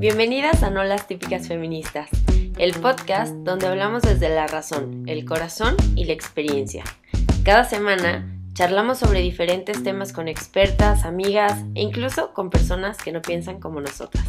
Bienvenidas a No las típicas feministas, el podcast donde hablamos desde la razón, el corazón y la experiencia. Cada semana charlamos sobre diferentes temas con expertas, amigas e incluso con personas que no piensan como nosotras.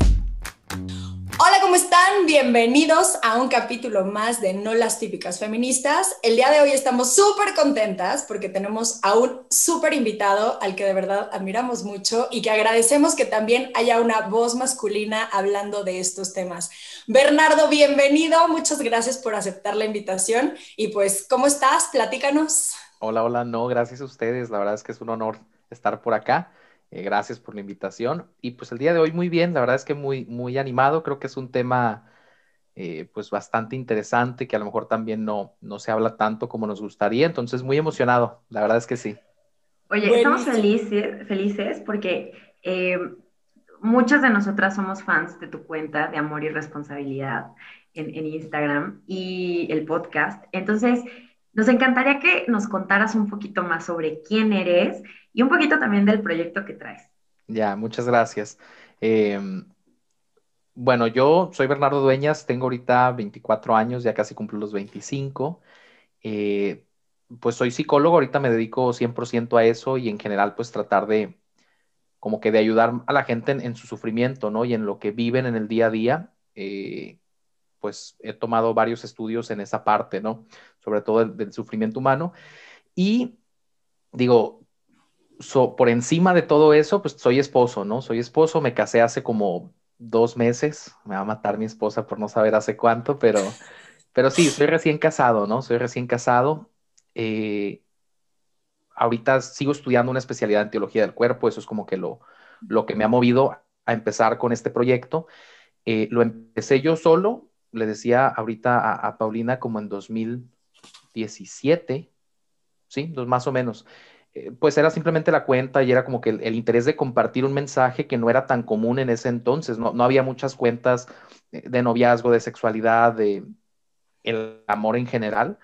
Hola, ¿cómo están? Bienvenidos a un capítulo más de No las típicas feministas. El día de hoy estamos súper contentas porque tenemos a un súper invitado al que de verdad admiramos mucho y que agradecemos que también haya una voz masculina hablando de estos temas. Bernardo, bienvenido. Muchas gracias por aceptar la invitación. Y pues, ¿cómo estás? Platícanos. Hola, hola, no, gracias a ustedes. La verdad es que es un honor estar por acá. Eh, gracias por la invitación. Y pues el día de hoy muy bien, la verdad es que muy, muy animado. Creo que es un tema eh, pues bastante interesante que a lo mejor también no, no se habla tanto como nos gustaría. Entonces muy emocionado, la verdad es que sí. Oye, estamos felices, felices porque eh, muchas de nosotras somos fans de tu cuenta de Amor y Responsabilidad en, en Instagram y el podcast. Entonces, nos encantaría que nos contaras un poquito más sobre quién eres y un poquito también del proyecto que traes. Ya, muchas gracias. Em, bueno, yo soy Bernardo Dueñas, tengo ahorita 24 años, ya casi cumplo los 25. Eh, pues soy psicólogo, ahorita me dedico 100% a eso y en general pues tratar de como que de ayudar a la gente en, su sufrimiento, ¿no? Y en lo que viven en el día a día. Eh, pues he tomado varios estudios en esa parte, ¿no? Sobre todo del, sufrimiento humano. Y digo, por encima de todo eso, pues soy esposo, ¿no? Soy esposo, me casé hace como dos meses, me va a matar mi esposa por no saber hace cuánto, pero, pero sí, soy recién casado, ¿no? Soy recién casado. Eh, ahorita sigo estudiando una especialidad en teología del cuerpo, eso es como que lo, lo que me ha movido a empezar con este proyecto. Eh, lo empecé yo solo, le decía ahorita a, Paulina como en 2017, ¿sí? más o menos. Eh, pues era simplemente la cuenta y era como que el, interés de compartir un mensaje que no era tan común en ese entonces. No, no había muchas cuentas de noviazgo, de sexualidad, de el amor en general.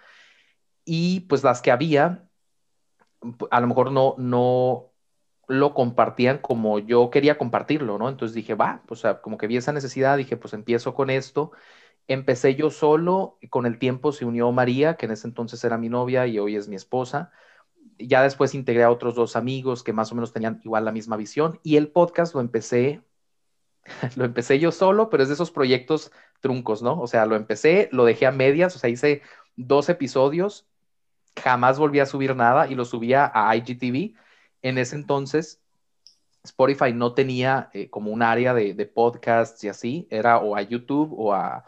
Y pues las que había, a lo mejor no, no lo compartían como yo quería compartirlo, ¿no? Entonces dije, va, pues como que vi esa necesidad, dije, pues empiezo con esto Empecé yo solo, y con el tiempo se unió María, que en ese entonces era mi novia y hoy es mi esposa. Ya después integré a otros dos amigos que más o menos tenían igual la misma visión y el podcast lo empecé, lo empecé yo solo, pero es de esos proyectos truncos, ¿no? O sea, lo empecé, lo dejé a medias, o sea, hice dos episodios, jamás volví a subir nada y lo subía a IGTV. En ese entonces Spotify no tenía eh, como un área de, de, podcasts y así, era o a YouTube o a,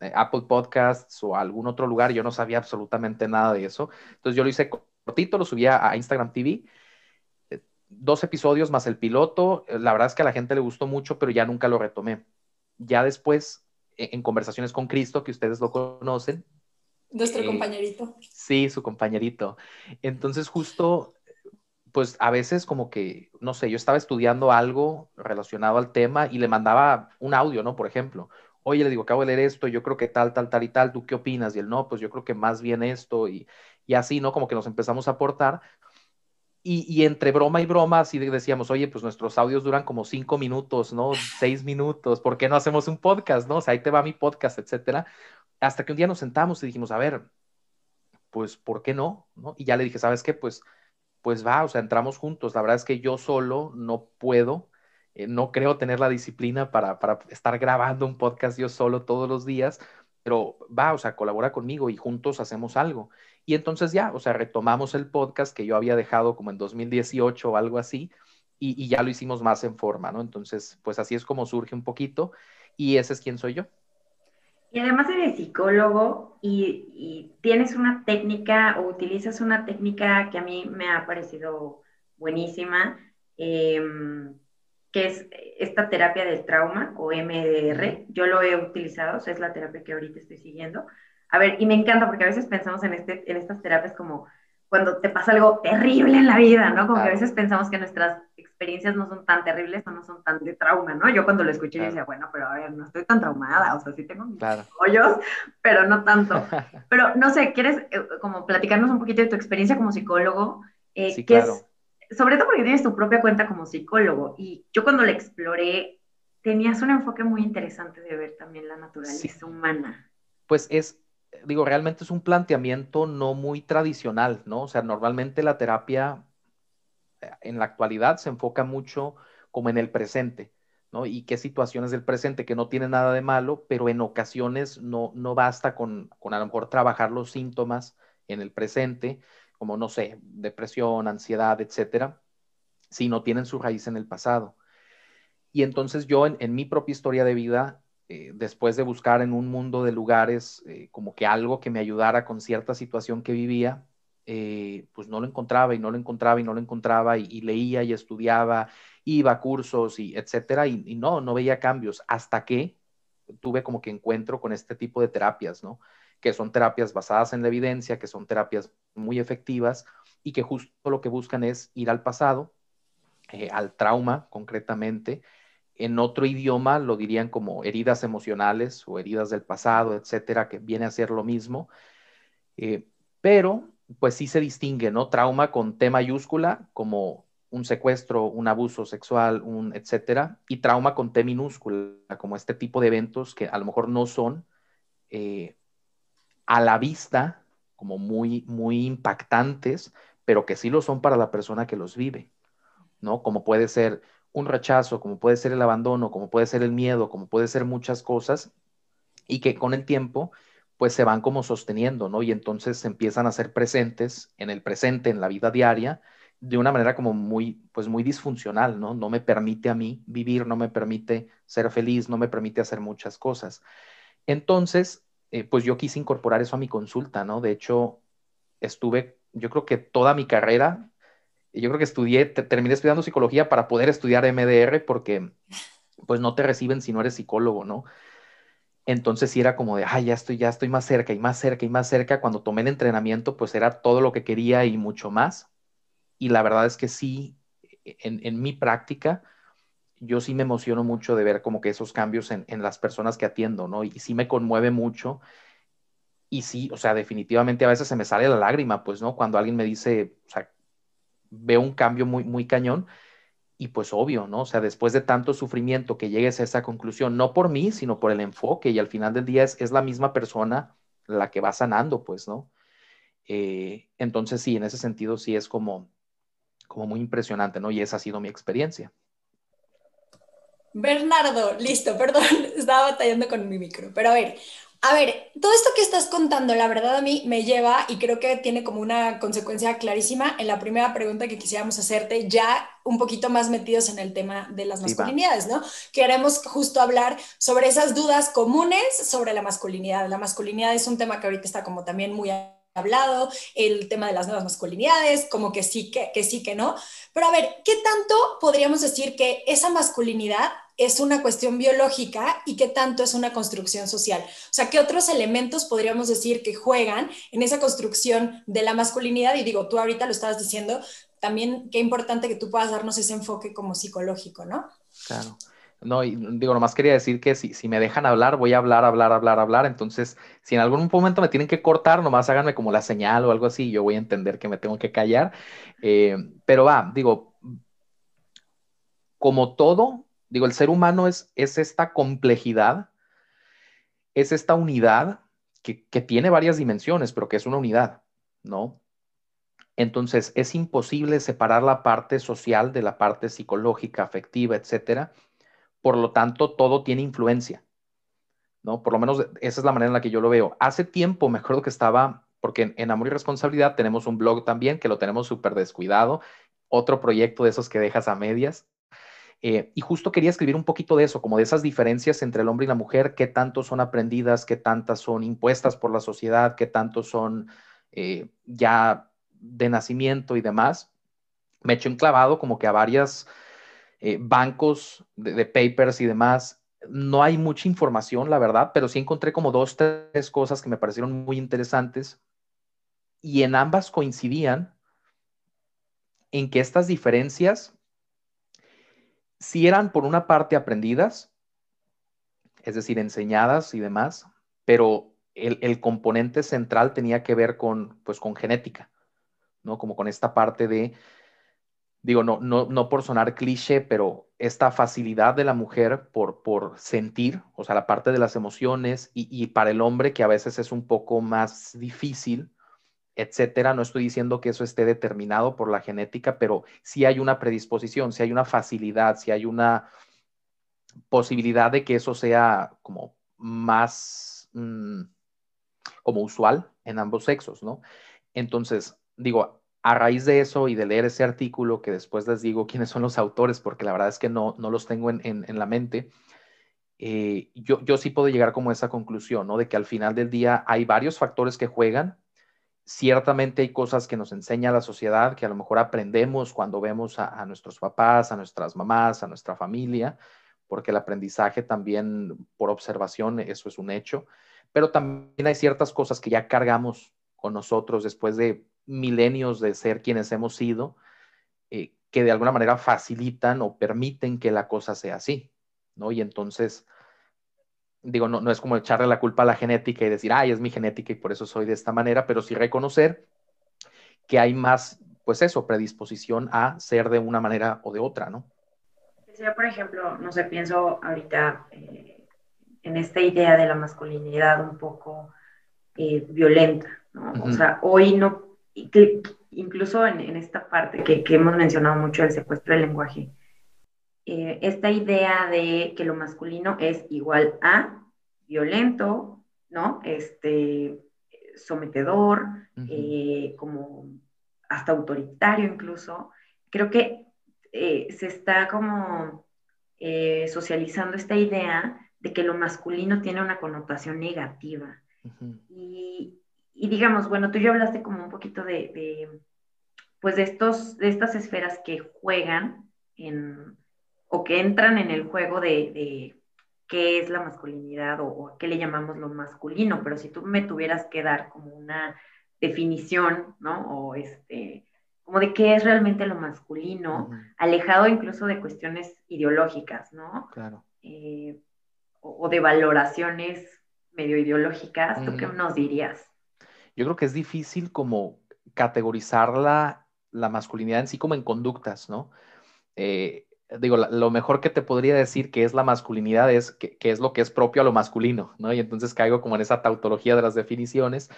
eh, Apple Podcasts o algún otro lugar, yo no sabía absolutamente nada de eso. Entonces yo lo hice cortito, lo subía a Instagram TV, eh, dos episodios más el piloto, eh, la verdad es que a la gente le gustó mucho, pero ya nunca lo retomé. Ya después, e, en conversaciones con Cristo, que ustedes lo conocen. Nuestro compañerito. Sí, su compañerito. Entonces justo pues a veces como que, no sé, yo estaba estudiando algo relacionado al tema y le mandaba un audio, ¿no? Por ejemplo, oye, le digo, acabo de leer esto, yo creo que tal, tal, tal y tal, ¿tú qué opinas? Y él, no, pues yo creo que más bien esto y, y así, ¿no? Como que nos empezamos a aportar. Y, y, entre broma y broma, así decíamos, oye, pues nuestros audios duran como cinco minutos, ¿no? Seis minutos, ¿por qué no hacemos un podcast, no? O sea, ahí te va mi podcast, etcétera. Hasta que un día nos sentamos y dijimos, a ver, pues, ¿por qué no? ¿no? Y ya le dije, ¿sabes qué? Pues, pues va, o sea, entramos juntos. La verdad es que yo solo no puedo eh, no creo tener la disciplina para, estar grabando un podcast yo solo todos los días, pero va, o sea, colabora conmigo y juntos hacemos algo. Y entonces ya, o sea, retomamos el podcast que yo había dejado como en 2018 o algo así, y, ya lo hicimos más en forma, ¿no? Entonces, pues así es como surge un poquito, y ese es quien soy yo. Y además eres psicólogo y, y, tienes una técnica o utilizas una técnica que a mí me ha parecido buenísima. Eh, que es esta terapia del trauma o MDR. Yo lo he utilizado, o sea, es la terapia que ahorita estoy siguiendo. A ver, y me encanta porque a veces pensamos en, este, en estas terapias como cuando te pasa algo terrible en la vida, ¿no? Como que a veces pensamos que nuestras experiencias no son tan terribles o no son tan de trauma, ¿no? Yo cuando lo escuché decía, bueno, pero a ver, no estoy tan traumada, o sea, sí tengo mis hoyos, pero no tanto. Pero no sé, ¿quieres eh, como platicarnos un poquito de tu experiencia como psicólogo? Eh, sí, claro sobre todo porque tienes tu propia cuenta como psicólogo. Y yo cuando la exploré, tenías un enfoque muy interesante de ver también la naturaleza humana. Pues es, digo, realmente es un planteamiento no muy tradicional, ¿no? O sea, normalmente la terapia eh, en la actualidad se enfoca mucho como en el presente, ¿no? Y qué situaciones del presente que no tienen nada de malo, pero en ocasiones no, no basta con, con a lo mejor trabajar los síntomas en el presente, como, no sé, depresión, ansiedad, etcétera, si no tienen su raíz en el pasado. Y entonces yo en, mi propia historia de vida, eh, después de buscar en un mundo de lugares eh, como que algo que me ayudara con cierta situación que vivía, eh, pues no lo encontraba y no lo encontraba y no lo encontraba y, leía y estudiaba, iba a cursos y etcétera y, y, no, no veía cambios hasta que tuve como que encuentro con este tipo de terapias, ¿no? Que son terapias basadas en la evidencia, que son terapias muy efectivas y que justo lo que buscan es ir al pasado, al trauma concretamente, en otro idioma lo dirían como heridas emocionales o heridas del pasado, etcétera, que viene a ser lo mismo. Eh, pero, pues sí se distingue, ¿no? Trauma con T mayúscula, como un secuestro, un abuso sexual, un etcétera, y trauma con T minúscula, como este tipo de eventos que a lo mejor no son eh, a la vista como muy, muy impactantes, pero que sí lo son para la persona que los vive, ¿no? Como puede ser un rechazo, como puede ser el abandono, como puede ser el miedo, como puede ser muchas cosas, y que con el tiempo pues se van como sosteniendo, ¿no? Y entonces se empiezan a ser presentes en el presente, en la vida diaria, de una manera como muy, pues muy disfuncional, ¿no? No me permite a mí vivir, no me permite ser feliz, no me permite hacer muchas cosas. Entonces, eh, pues yo quise incorporar eso a mi consulta, ¿no? De hecho, estuve, yo creo que toda mi carrera yo creo que estudié, terminé estudiando psicología para poder estudiar MDR porque pues no te reciben si no eres psicólogo, ¿no? Entonces sí era como de, ay, ya estoy, ya estoy más cerca y más cerca y más cerca. Cuando tomé el entrenamiento, pues era todo lo que quería y mucho más. Y la verdad es que sí, en, en mi práctica, yo sí me emociono mucho de ver como que esos cambios en, en, las personas que atiendo, ¿no? Y sí me conmueve mucho. Y sí, o sea, definitivamente a veces se me sale la lágrima, pues, ¿no? Cuando alguien me dice, o sea, veo un cambio muy, muy cañón. Y pues obvio, ¿no? O sea, después de tanto sufrimiento que llegues a esa conclusión, no por mí, sino por el enfoque, y al final del día es, la misma persona la que va sanando, pues, ¿no? Eh, entonces sí, en ese sentido sí es como, como muy impresionante, ¿no? Y esa ha sido mi experiencia. Bernardo, listo, perdón, estaba batallando con mi micro, pero a ver, a ver, todo esto que estás contando, la verdad a mí me lleva y creo que tiene como una consecuencia clarísima en la primera pregunta que quisiéramos hacerte, ya un poquito más metidos en el tema de las masculinidades, ¿no? Queremos justo hablar sobre esas dudas comunes sobre la masculinidad. La masculinidad es un tema que ahorita está como también muy hablado, el tema de las nuevas masculinidades, como que sí, que, que sí, que no. Pero a ver, ¿qué tanto podríamos decir que esa masculinidad es una cuestión biológica y qué tanto es una construcción social. O sea, ¿qué otros elementos podríamos decir que juegan en esa construcción de la masculinidad? Y digo, tú ahorita lo estabas diciendo, también qué importante que tú puedas darnos ese enfoque como psicológico, ¿no? Claro. No, y digo, nomás quería decir que si, si me dejan hablar, voy a hablar, hablar, hablar, hablar. Entonces, si en algún momento me tienen que cortar, nomás háganme como la señal o algo así, yo voy a entender que me tengo que callar. Eh, pero va, digo, como todo, Digo, el ser humano es, es esta complejidad, es esta unidad que, que tiene varias dimensiones, pero que es una unidad, ¿no? Entonces, es imposible separar la parte social de la parte psicológica, afectiva, etcétera. Por lo tanto, todo tiene influencia, ¿no? Por lo menos esa es la manera en la que yo lo veo. Hace tiempo me acuerdo que estaba, porque en, Amor y Responsabilidad tenemos un blog también que lo tenemos súper descuidado, otro proyecto de esos que dejas a medias. Eh, y justo quería escribir un poquito de eso, como de esas diferencias entre el hombre y la mujer, qué tanto son aprendidas, qué tantas son impuestas por la sociedad, qué tanto son eh, ya de nacimiento y demás. Me eché un clavado como que a varios eh, bancos de, papers y demás. No hay mucha información, la verdad, pero sí encontré como dos, tres cosas que me parecieron muy interesantes y en ambas coincidían en que estas diferencias si eran por una parte aprendidas, es decir, enseñadas y demás, pero el, componente central tenía que ver con, pues, con genética, ¿no? Como con esta parte de, digo, no, no, no por sonar cliché, pero esta facilidad de la mujer por, por sentir, o sea, la parte de las emociones, y, para el hombre que a veces es un poco más difícil, etcétera. No estoy diciendo que eso esté determinado por la genética, pero sí hay una predisposición, sí hay una facilidad, sí hay una posibilidad de que eso sea como más mm, como usual en ambos sexos, ¿no? Entonces, digo, a raíz de eso y de leer ese artículo, que después les digo quiénes son los autores, porque la verdad es que no, no los tengo en, la mente, eh, yo, yo sí puedo llegar como a esa conclusión, ¿no? De que al final del día hay varios factores que juegan. Ciertamente hay cosas que nos enseña la sociedad, que a lo mejor aprendemos cuando vemos a, nuestros papás, a nuestras mamás, a nuestra familia, porque el aprendizaje también por observación, eso es un hecho, pero también hay ciertas cosas que ya cargamos con nosotros después de milenios de ser quienes hemos sido, eh, que de alguna manera facilitan o permiten que la cosa sea así, ¿no? Y entonces, digo, no, no es como echarle la culpa a la genética y decir, ay, es mi genética y por eso soy de esta manera, pero sí reconocer que hay más, pues eso, predisposición a ser de una manera o de otra, ¿no? Yo, por ejemplo, no sé, pienso ahorita eh, en esta idea de la masculinidad un poco eh, violenta, ¿no? O sea, hoy no que incluso en, esta parte que, hemos mencionado mucho del secuestro del lenguaje, eh, esta idea de que lo masculino es igual a violento, ¿no? Este, sometedor, eh, como hasta autoritario incluso, creo que eh, se está como socializando esta idea de que lo masculino tiene una connotación negativa. y, y digamos, bueno, tú ya hablaste como un poquito de, pues de, estos, de estas esferas que juegan en, o que entran en el juego de, qué es la masculinidad o, qué le llamamos lo masculino, pero si tú me tuvieras que dar como una definición, ¿no? O este, como de qué es realmente lo masculino, alejado incluso de cuestiones ideológicas, ¿no? Claro. Eh, o, de valoraciones medio ideológicas, ¿tú qué nos dirías? yo creo que es difícil como categorizar la, masculinidad en sí como en conductas, ¿no? Eh, digo, lo mejor que te podría decir que es la masculinidad es que, es lo que es propio a lo masculino, ¿no? Y entonces caigo como en esa tautología de las definiciones,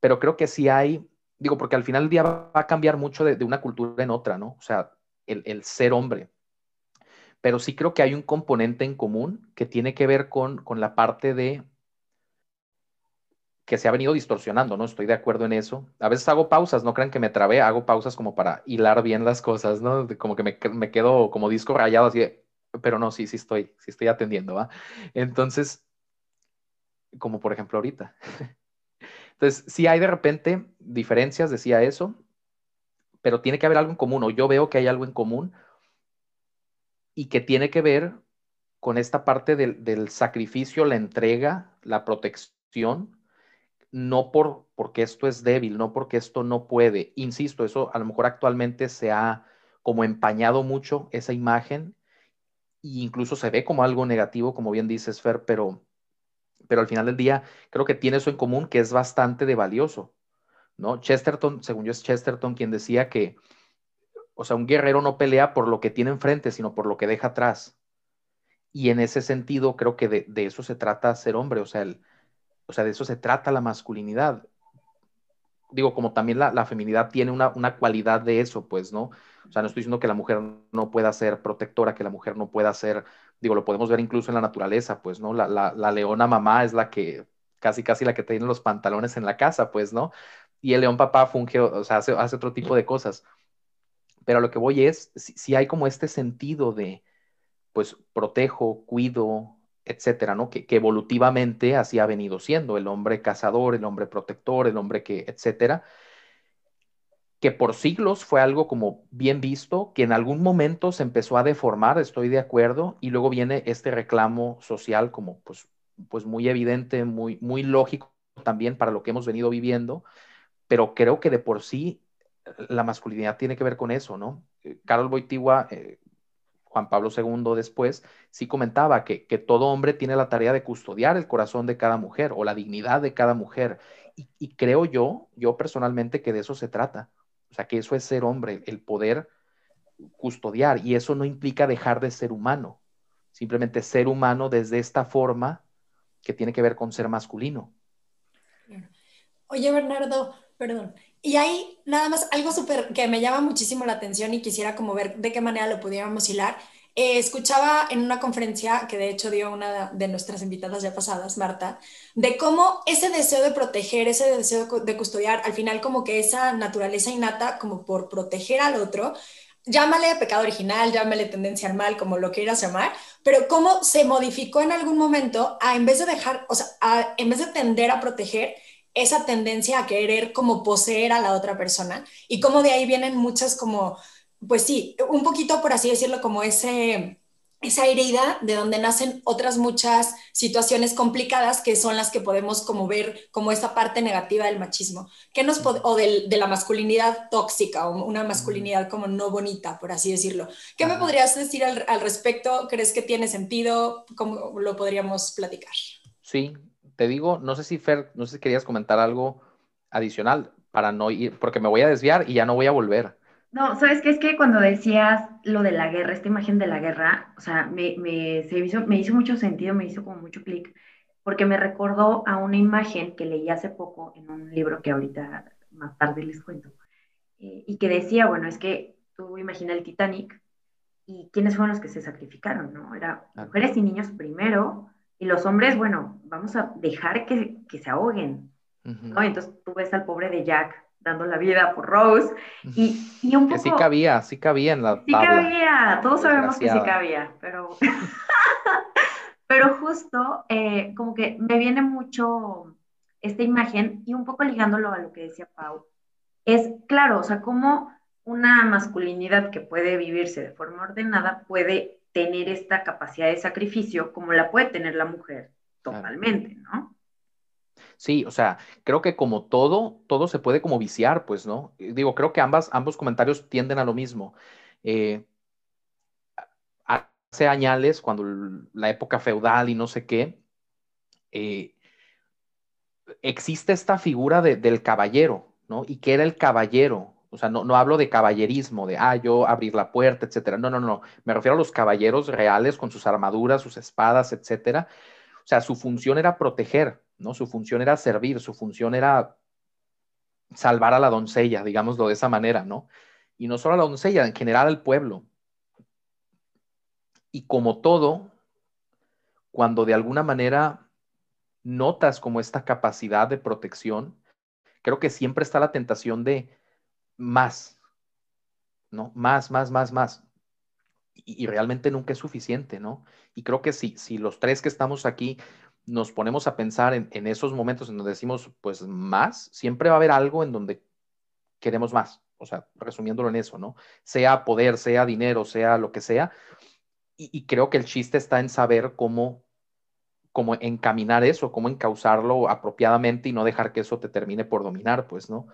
pero creo que sí hay, digo, porque al final del día va a cambiar mucho de, una cultura en otra, ¿no? O sea, el, ser hombre. Pero sí creo que hay un componente en común que tiene que ver con, con la parte de que se ha venido distorsionando, ¿no? Estoy de acuerdo en eso. A veces hago pausas, no crean que me trabé, hago pausas como para hilar bien las cosas, ¿no? Como que me, me quedo como disco rayado así, pero no, sí, sí estoy, sí estoy atendiendo, ¿va? Entonces, como por ejemplo ahorita. Entonces, sí hay de repente diferencias, decía eso, pero tiene que haber algo en común, o yo veo que hay algo en común y que tiene que ver con esta parte del, del sacrificio, la entrega, la protección no por, porque esto es débil, no porque esto no puede. Insisto, eso a lo mejor actualmente se ha como empañado mucho esa imagen e incluso se ve como algo negativo, como bien dices, Fer, pero, pero al final del día creo que tiene eso en común que es bastante de valioso, ¿no? Chesterton, según yo es Chesterton quien decía que, o sea, un guerrero no pelea por lo que tiene enfrente, sino por lo que deja atrás. Y en ese sentido creo que de, de eso se trata ser hombre, o sea, el, o sea, de eso se trata la masculinidad. Digo, como también la, feminidad tiene una, cualidad de eso, pues, ¿no? O sea, no estoy diciendo que la mujer no pueda ser protectora, que la mujer no pueda ser, digo, lo podemos ver incluso en la naturaleza, pues, ¿no? La, la, leona mamá es la que, casi, casi la que tiene los pantalones en la casa, pues, ¿no? Y el león papá funge, o sea, hace, hace otro tipo de cosas. Pero a lo que voy es, si hay como este sentido de, pues, protejo, cuido, etcétera, ¿no? Que, evolutivamente así ha venido siendo el hombre cazador, el hombre protector, el hombre que, etcétera, que por siglos fue algo como bien visto, que en algún momento se empezó a deformar, estoy de acuerdo, y luego viene este reclamo social como pues, pues muy evidente, muy, muy lógico también para lo que hemos venido viviendo, pero creo que de por sí la masculinidad tiene que ver con eso, ¿no? Eh, Carol Boitigua, eh, Juan Pablo II después, sí comentaba que, todo hombre tiene la tarea de custodiar el corazón de cada mujer o la dignidad de cada mujer. Y, creo yo, yo personalmente, que de eso se trata. O sea, que eso es ser hombre, el poder custodiar y eso no implica dejar de ser humano, simplemente ser humano desde esta forma que tiene que ver con ser masculino. Oye, Bernardo, perdón. Y hay nada más algo súper que me llama muchísimo la atención y quisiera como ver de qué manera lo pudiéramos hilar. Eh, escuchaba en una conferencia que de hecho dio una de nuestras invitadas ya pasadas, Marta, de cómo ese deseo de proteger, ese deseo de custodiar, al final como que esa naturaleza innata como por proteger al otro, llámale pecado original, llámale tendencia al mal, como lo quieras llamar, pero cómo se modificó en algún momento a en vez de dejar, o sea, en vez de tender a proteger, esa tendencia a querer como poseer a la otra persona y cómo de ahí vienen muchas como pues sí, un poquito por así decirlo, como ese, esa herida de donde nacen otras muchas situaciones complicadas que son las que podemos como ver como esa parte negativa del machismo, que nos o de la masculinidad tóxica o una masculinidad como no bonita, por así decirlo. ¿Qué me podrías decir al, al respecto? ¿Crees que tiene sentido? ¿Cómo lo podríamos platicar? Sí, te digo, no sé si Fer, no sé si querías comentar algo adicional para no ir, porque me voy a desviar y ya no voy a volver. No, ¿sabes qué? Es que cuando decías lo de la guerra, esta imagen de la guerra, o sea, me, me, se hizo, me hizo mucho sentido, me hizo como mucho clic, porque me recordó a una imagen que leí hace poco en un libro que ahorita más tarde les cuento, eh, y que decía, bueno, es que tú imagina el Titanic y quiénes fueron los que se sacrificaron, ¿no? Era mujeres y niños primero, y los hombres, bueno, vamos a dejar que, que se ahoguen, ¿no? entonces tú ves al pobre de Jack dando la vida por Rose. Y, y un poco... Que sí cabía, sí cabía en la Sí cabía, todos sabemos que sí cabía, pero... pero justo eh, como que me viene mucho esta imagen y un poco ligándolo a lo que decía Pau, es claro, o sea, como una masculinidad que puede vivirse de forma ordenada puede tener esta capacidad de sacrificio como la puede tener la mujer totalmente, ¿no? Sí, o sea, creo que como todo, todo se puede como viciar, pues, ¿no? Digo, creo que ambas, ambos comentarios tienden a lo mismo. Eh, hace años, cuando la época feudal y no sé qué, eh, existe esta figura del caballero, ¿no? ¿Y qué era el caballero? O sea, no, no hablo de caballerismo, de, ah, yo abrir la puerta, etcétera. No, no, no. Me refiero a los caballeros reales con sus armaduras, sus espadas, etcétera. O sea, su función era proteger, ¿no? Su función era servir, su función era salvar a la doncella, digámoslo de esa manera, ¿no? Y no solo a la doncella, en general al pueblo. Y como todo, cuando de alguna manera notas como esta capacidad de protección, creo que siempre está la tentación de más, ¿no? Más, más, más, más. Y, realmente nunca es suficiente, ¿no? Y creo que si, si los tres que estamos aquí nos ponemos a pensar en, esos momentos en donde decimos, pues más, siempre va a haber algo en donde queremos más. O sea, resumiéndolo en eso, ¿no? Sea poder, sea dinero, sea lo que sea. Y, creo que el chiste está en saber cómo, cómo encaminar eso, cómo encauzarlo apropiadamente y no dejar que eso te termine por dominar, pues, ¿no?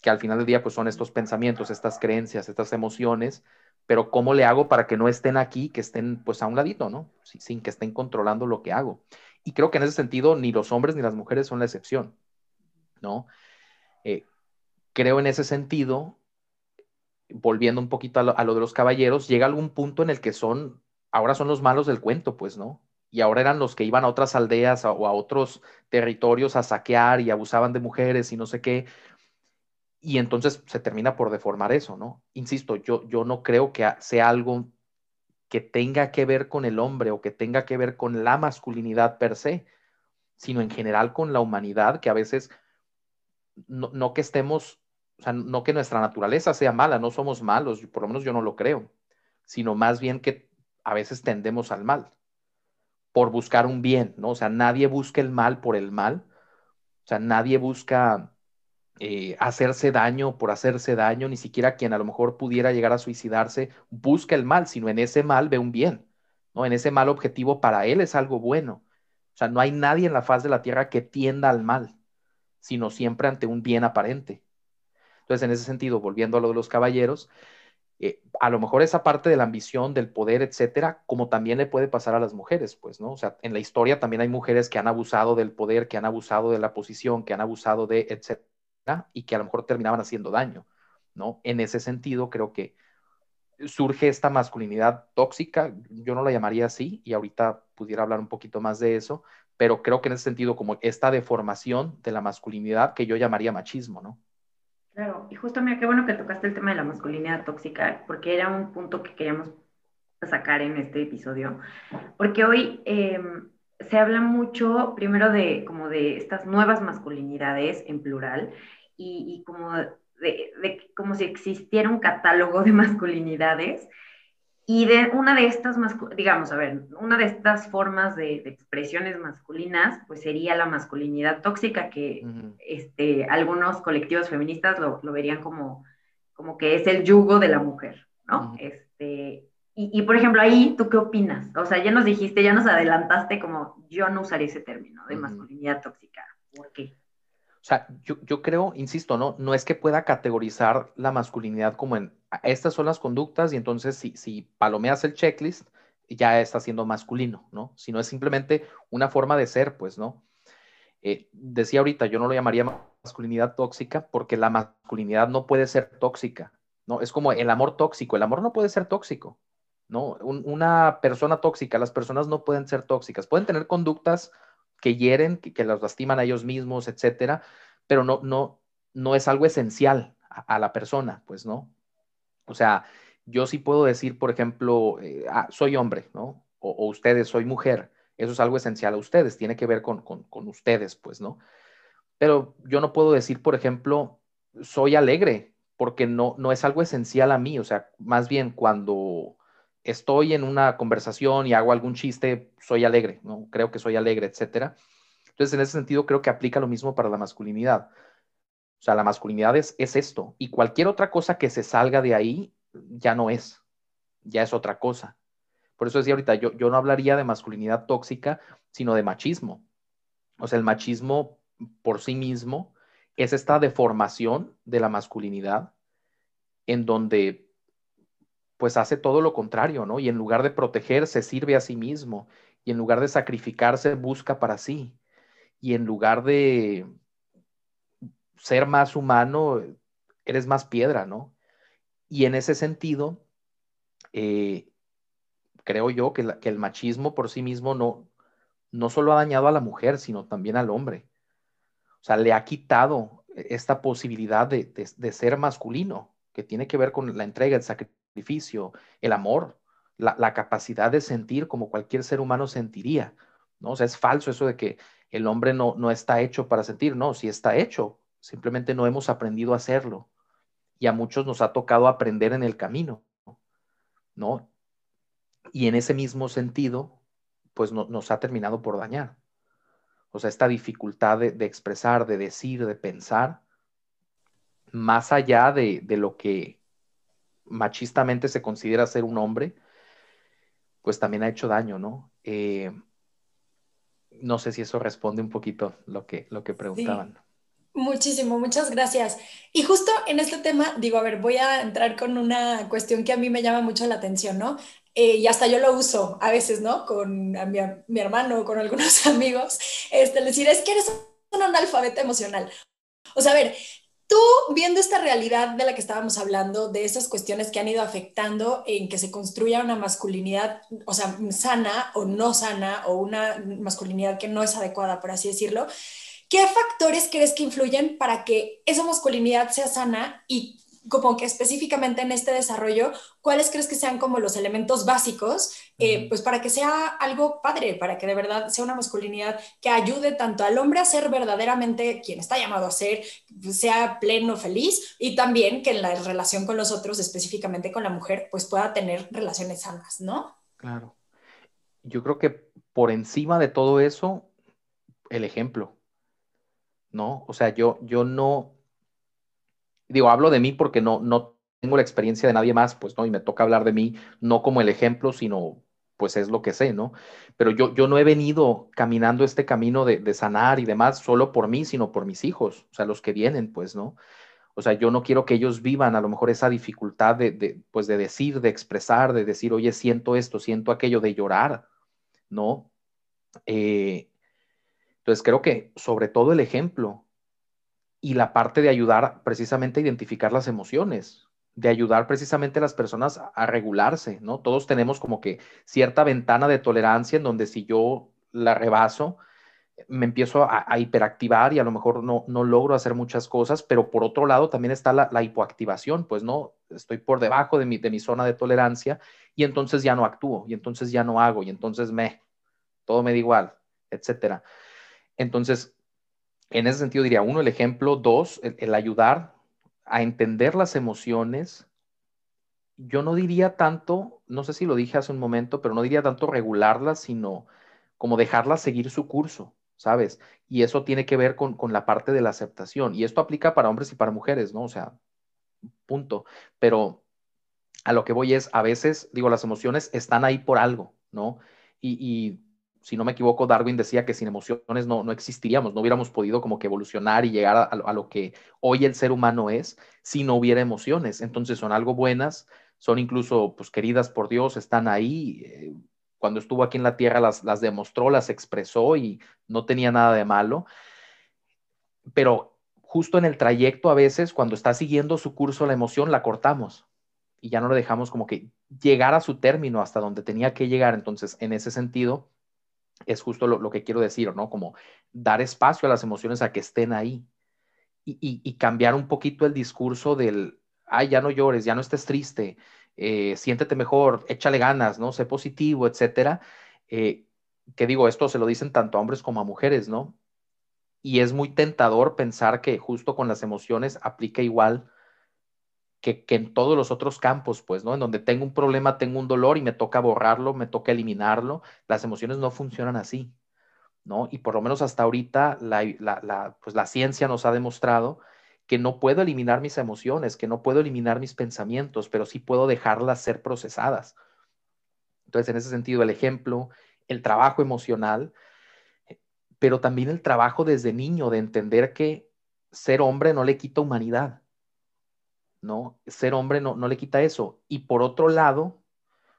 Que al final del día, pues son estos pensamientos, estas creencias, estas emociones, pero ¿cómo le hago para que no estén aquí, que estén pues a un ladito, ¿no? sin que estén controlando lo que hago. Y creo que en ese sentido ni los hombres ni las mujeres son la excepción, ¿no? Eh, creo en ese sentido, volviendo un poquito a lo, de los caballeros, llega algún punto en el que son, ahora son los malos del cuento, pues, ¿no? Y ahora eran los que iban a otras aldeas o a otros territorios a saquear y abusaban de mujeres y no sé qué. Y entonces se termina por deformar eso, ¿no? Insisto, yo, yo no creo que sea algo que tenga que ver con el hombre o que tenga que ver con la masculinidad per se, sino en general con la humanidad, que a veces no, que estemos, o sea, no que nuestra naturaleza sea mala, no somos malos, por lo menos yo no lo creo, sino más bien que a veces tendemos al mal por buscar un bien, ¿no? O sea, nadie busca el mal por el mal, o sea, nadie busca eh, hacerse daño por hacerse daño, ni siquiera quien a lo mejor pudiera llegar a suicidarse busca el mal, sino en ese mal ve un bien, ¿no? En ese mal objetivo para él es algo bueno. O sea, no hay nadie en la faz de la tierra que tienda al mal, sino siempre ante un bien aparente. Entonces, en ese sentido, volviendo a lo de los caballeros, eh, a lo mejor esa parte de la ambición, del poder, etcétera, como también le puede pasar a las mujeres, pues, ¿no? O sea, en la historia también hay mujeres que han abusado del poder, que han abusado de la posición, que han abusado de, etcétera y que a lo mejor terminaban haciendo daño, ¿no? En ese sentido, creo que surge esta masculinidad tóxica, yo no la llamaría así, y ahorita pudiera hablar un poquito más de eso, pero creo que en ese sentido, como esta deformación de la masculinidad que yo llamaría machismo, ¿no? Claro, y justo mira, qué bueno que tocaste el tema de la masculinidad tóxica, porque era un punto que queríamos sacar en este episodio, porque hoy em, se habla mucho, primero de como de estas nuevas masculinidades en plural, y, y como de, como si existiera un catálogo de masculinidades y de una de estas, digamos, a ver, una de estas formas de, expresiones masculinas, pues sería la masculinidad tóxica, que este, algunos colectivos feministas lo, lo, verían como, como que es el yugo de la mujer, ¿no? este, y, y, por ejemplo, ahí, ¿tú qué opinas? O sea, ya nos dijiste, ya nos adelantaste como yo no usaría ese término de masculinidad tóxica. ¿Por qué? O sea, yo, creo, insisto, ¿no? No es que pueda categorizar la masculinidad como en estas son las conductas y entonces si, si palomeas el checklist, ya está siendo masculino, ¿no? Sino es simplemente una forma de ser, pues, ¿no? Eh, decía ahorita, yo no lo llamaría masculinidad tóxica porque la masculinidad no puede ser tóxica, ¿no? Es como el amor tóxico, el amor no puede ser tóxico, ¿no? una persona tóxica, las personas no pueden ser tóxicas, pueden tener conductas que hieren, que, los lastiman a ellos mismos, etcétera, pero no, no, no es algo esencial a, la persona, pues, ¿no? O sea, yo sí puedo decir, por ejemplo, eh, ah, soy hombre, ¿no? O, ustedes, soy mujer. Eso es algo esencial a ustedes, tiene que ver con, con ustedes, pues, ¿no? Pero yo no puedo decir, por ejemplo, soy alegre, porque no, no es algo esencial a mí. O sea, más bien cuando estoy en una conversación y hago algún chiste, soy alegre, ¿no? Creo que soy alegre, etcétera. Entonces, en ese sentido, creo que aplica lo mismo para la masculinidad. O sea, la masculinidad es, es esto. Y cualquier otra cosa que se salga de ahí, ya no es. Ya es otra cosa. Por eso decía ahorita, yo, yo no hablaría de masculinidad tóxica, sino de machismo. O sea, el machismo por sí mismo es esta deformación de la masculinidad en donde pues hace todo lo contrario, ¿no? Y en lugar de proteger, se sirve a sí mismo. Y en lugar de sacrificarse, busca para sí. Y en lugar de ser más humano, eres más piedra, ¿no? Y en ese sentido, eh, creo yo que, el machismo por sí mismo no, no solo ha dañado a la mujer, sino también al hombre. O sea, le ha quitado esta posibilidad de, de ser masculino, que tiene que ver con la entrega, el sacrificio el amor, la, capacidad de sentir como cualquier ser humano sentiría, ¿no? O sea, es falso eso de que el hombre no, no está hecho para sentir, no, sí está hecho, simplemente no hemos aprendido a hacerlo. Y a muchos nos ha tocado aprender en el camino, ¿no? Y en ese mismo sentido, pues nos ha terminado por dañar. O sea, esta dificultad de, expresar, de decir, de pensar, más allá de, de, lo que machistamente se considera ser un hombre, pues también ha hecho daño, ¿no? Eh, no sé si eso responde un poquito lo que, lo que preguntaban. Muchísimo, muchas gracias. Y justo en este tema, digo, a ver, voy a entrar con una cuestión que a mí me llama mucho la atención, ¿no? Eh, y hasta yo lo uso a veces, ¿no? Con mi, mi, hermano o con algunos amigos, este, decir, es que eres un analfabeto emocional. O sea, a ver, Tú, viendo esta realidad de la que estábamos hablando, de esas cuestiones que han ido afectando en que se construya una masculinidad, o sea, sana o no sana, o una masculinidad que no es adecuada, por así decirlo, ¿qué factores crees que influyen para que esa masculinidad sea sana y como que específicamente en este desarrollo, ¿cuáles crees que sean como los elementos básicos, eh, pues para que sea algo padre, para que de verdad sea una masculinidad que ayude tanto al hombre a ser verdaderamente quien está llamado a ser, sea pleno, feliz, y también que en la relación con los otros, específicamente con la mujer, pues pueda tener relaciones sanas, ¿no? Claro. Yo creo que por encima de todo eso, el ejemplo, ¿no? O sea, yo, yo no, digo, hablo de mí porque no, no tengo la experiencia de nadie más, pues, ¿no? Y me toca hablar de mí no como el ejemplo, sino pues es lo que sé, ¿no? Pero yo, yo no he venido caminando este camino de, sanar y demás solo por mí, sino por mis hijos, o sea, los que vienen, pues, ¿no? O sea, yo no quiero que ellos vivan a lo mejor esa dificultad de, pues, de decir, de expresar, de decir, oye, siento esto, siento aquello, de llorar, ¿no? Eh, entonces, creo que sobre todo el ejemplo, y la parte de ayudar precisamente a identificar las emociones, de ayudar precisamente a las personas a regularse, ¿no? Todos tenemos como que cierta ventana de tolerancia en donde si yo la rebaso, me empiezo a, hiperactivar y a lo mejor no, no, logro hacer muchas cosas, pero por otro lado también está la, hipoactivación, pues no, estoy por debajo de mi, de mi zona de tolerancia y entonces ya no actúo y entonces ya no hago y entonces me, todo me da igual, etcétera. Entonces, en ese sentido diría, uno, el ejemplo, dos, el ayudar a entender las emociones. Yo no diría tanto, no sé si lo dije hace un momento, pero no diría tanto regularlas, sino como dejarlas seguir su curso ¿sabes? Y eso tiene que ver con, la parte de la aceptación. Y esto aplica para hombres y para mujeres, ¿no? O sea, punto. Pero a lo que voy es, a veces, digo, las emociones están ahí por algo, ¿no? Y, si no me equivoco, Darwin decía que sin emociones no, no existiríamos, no hubiéramos podido como que evolucionar y llegar a, lo que hoy el ser humano es si no hubiera emociones. Entonces son algo buenas, son incluso pues queridas por Dios, están ahí, eh, cuando estuvo aquí en la tierra las, las demostró, las expresó y no tenía nada de malo. Pero justo en el trayecto a veces, cuando está siguiendo su curso la emoción, la cortamos y ya no le dejamos como que llegar a su término hasta donde tenía que llegar. Entonces, en ese sentido, es justo lo, que quiero decir, ¿no? Como dar espacio a las emociones a que estén ahí y, cambiar un poquito el discurso del, ay, ya no llores, ya no estés triste, eh, siéntete mejor, échale ganas, ¿no? Sé positivo, etcétera. Eh, que digo, esto se lo dicen tanto a hombres como a mujeres, ¿no? Y es muy tentador pensar que justo con las emociones aplica igual que, en todos los otros campos, pues, ¿no? En donde tengo un problema, tengo un dolor y me toca borrarlo, me toca eliminarlo. Las emociones no funcionan así, ¿no? Y por lo menos hasta ahorita la, la, pues la ciencia nos ha demostrado que no puedo eliminar mis emociones, que no puedo eliminar mis pensamientos, pero sí puedo dejarlas ser procesadas. Entonces, en ese sentido, el ejemplo, el trabajo emocional, pero también el trabajo desde niño de entender que ser hombre no le quita humanidad, ¿no? Ser hombre no, no le quita eso. Y por otro lado,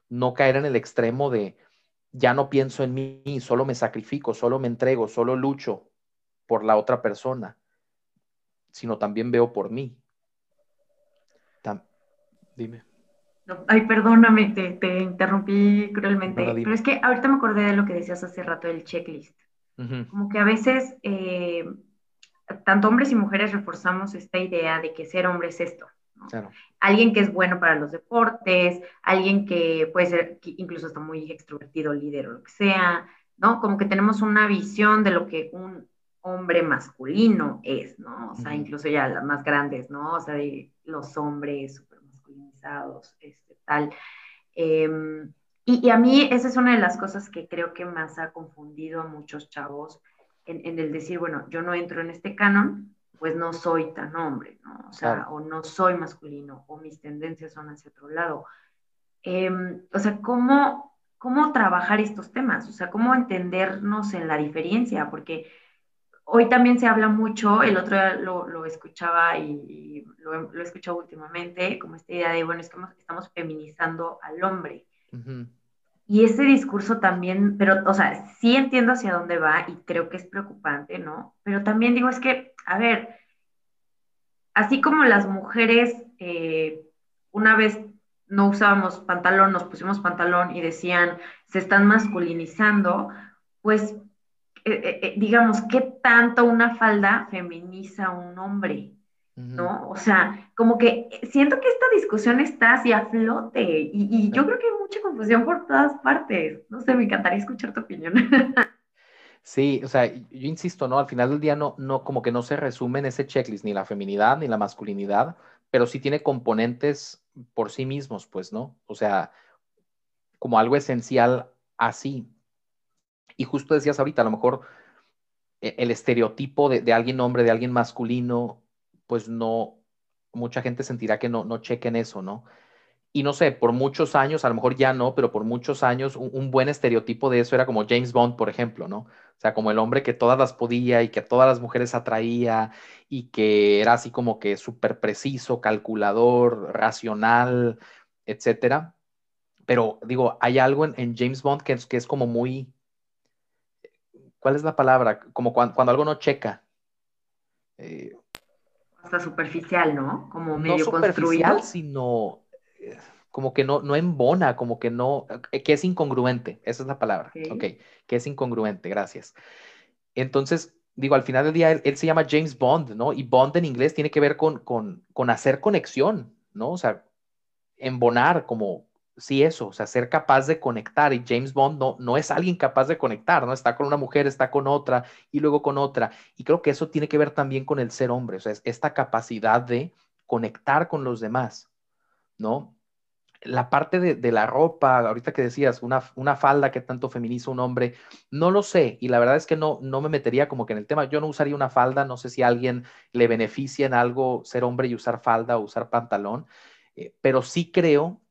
no caer en el extremo de ya no pienso en mí, solo me sacrifico, solo me entrego, solo lucho por la otra persona sino también veo por mí. dime. ay, perdóname, te, interrumpí cruelmente, pero es que ahorita me acordé de lo que decías hace rato del checklist. Como que a veces, eh, tanto hombres y mujeres reforzamos esta idea de que ser hombre es esto. Alguien que es bueno para los deportes, alguien que puede ser que incluso está muy extrovertido, líder o lo que sea, ¿no? Como que tenemos una visión de lo que un hombre masculino es, ¿no? O sea, incluso ya las más grandes, ¿no? O sea, de los hombres súper masculinizados, este, tal. Em, y, a mí esa es una de las cosas que creo que más ha confundido a muchos chavos en, el decir, bueno, yo no entro en este canon, pues no soy tan hombre, ¿no? O sea, o no soy masculino, o mis tendencias son hacia otro lado. Em, o sea, ¿cómo, ¿cómo trabajar estos temas? O sea, ¿cómo entendernos en la diferencia? Porque hoy también se habla mucho, el otro día lo, escuchaba y, lo, he escuchado últimamente, como esta idea de, bueno, es que estamos feminizando al hombre. Y ese discurso también, pero, o sea, sí entiendo hacia dónde va y creo que es preocupante, ¿no? Pero también digo, es que, a ver, así como las mujeres eh, una vez no usábamos pantalón, nos pusimos pantalón y decían, se están masculinizando, pues eh, eh, digamos, qué tanto una falda feminiza a un hombre, ¿no? O sea, como que siento que esta discusión está así a flote y, yo creo que hay mucha confusión por todas partes. No sé, me encantaría escuchar tu opinión. Sí, o sea, yo insisto, ¿no? Al final del día no, no, como que no se resume en ese checklist ni la feminidad ni la masculinidad, pero sí tiene componentes por sí mismos, pues, ¿no? O sea, como algo esencial así. Y justo decías ahorita, a lo mejor e, el estereotipo de, alguien hombre, de alguien masculino, pues no, mucha gente sentirá que no, no chequen eso, ¿no? Y no sé, por muchos años, a lo mejor ya no, pero por muchos años un, buen estereotipo de eso era como James Bond, por ejemplo, ¿no? O sea, como el hombre que todas las podía y que a todas las mujeres atraía y que era así como que súper preciso, calculador, racional, etcétera. Pero digo, hay algo en, James Bond que que es como muy, ¿cuál es la palabra? Como cuando, algo no checa. Eh, Hasta superficial, ¿no? Como medio no superficial, construido. sino como que no, no embona, como que no, eh, que es incongruente, esa es la palabra, Ok. ok, que es incongruente, gracias. Entonces, digo, al final del día, él, él se llama James Bond, ¿no? Y Bond en inglés tiene que ver con, con, con hacer conexión, ¿no? O sea, embonar, como, sí, eso, o sea, ser capaz de conectar. Y James Bond no, no es alguien capaz de conectar, ¿no? Está con una mujer, está con otra y luego con otra. Y creo que eso tiene que ver también con el ser hombre, o sea, es esta capacidad de conectar con los demás, ¿no? La parte de, la ropa, ahorita que decías, una, una falda que tanto feminiza un hombre, no lo sé, y la verdad es que no, no me metería como que en el tema. Yo no usaría una falda, no sé si a alguien le beneficia en algo ser hombre y usar falda o usar pantalón, eh, pero sí creo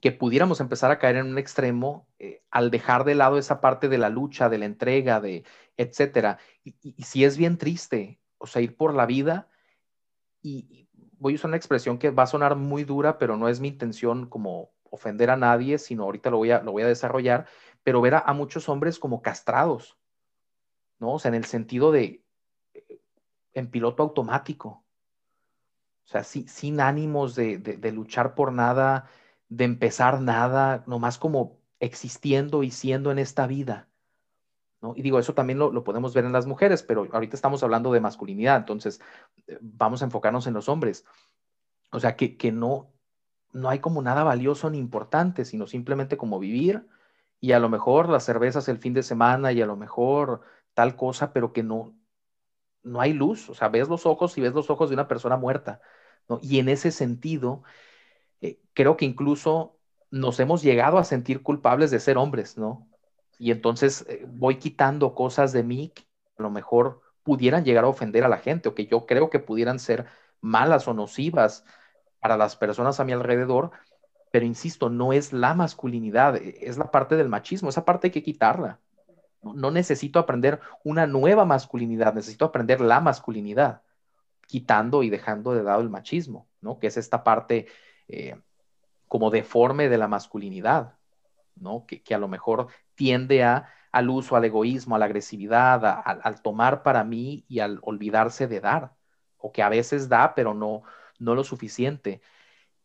que pudiéramos empezar a caer en un extremo eh, al dejar de lado esa parte de la lucha, de la entrega, de etcétera. Y, y, y sí es bien triste, o sea, ir por la vida y voy a usar una expresión que va a sonar muy dura, pero no es mi intención como ofender a nadie, sino ahorita lo voy a, lo voy a desarrollar, pero ver a, muchos hombres como castrados, ¿no? O sea, en el sentido de eh, en piloto automático. O sea, sin ánimos de, de, de, luchar por nada, de empezar nada, nomás como existiendo y siendo en esta vida. ¿No? Y digo, eso también lo, lo, podemos ver en las mujeres, pero ahorita estamos hablando de masculinidad, entonces eh, vamos a enfocarnos en los hombres. O sea, que, que no, no hay como nada valioso ni importante, sino simplemente como vivir y a lo mejor las cervezas el fin de semana y a lo mejor tal cosa, pero que no, no hay luz, o sea, ves los ojos y ves los ojos de una persona muerta, ¿no? Y en ese sentido, eh, creo que incluso nos hemos llegado a sentir culpables de ser hombres, ¿no? Y entonces eh, voy quitando cosas de mí que a lo mejor pudieran llegar a ofender a la gente o que yo creo que pudieran ser malas o nocivas para las personas a mi alrededor, pero insisto, no es la masculinidad, es la parte del machismo, esa parte hay que quitarla. No, necesito aprender una nueva masculinidad, necesito aprender la masculinidad, quitando y dejando de lado el machismo, ¿no? Que es esta parte eh, como deforme de la masculinidad, ¿no? Que, a lo mejor tiende a, al uso, al egoísmo, a la agresividad, a, a, al tomar para mí y al olvidarse de dar, o que a veces da, pero no, no lo suficiente.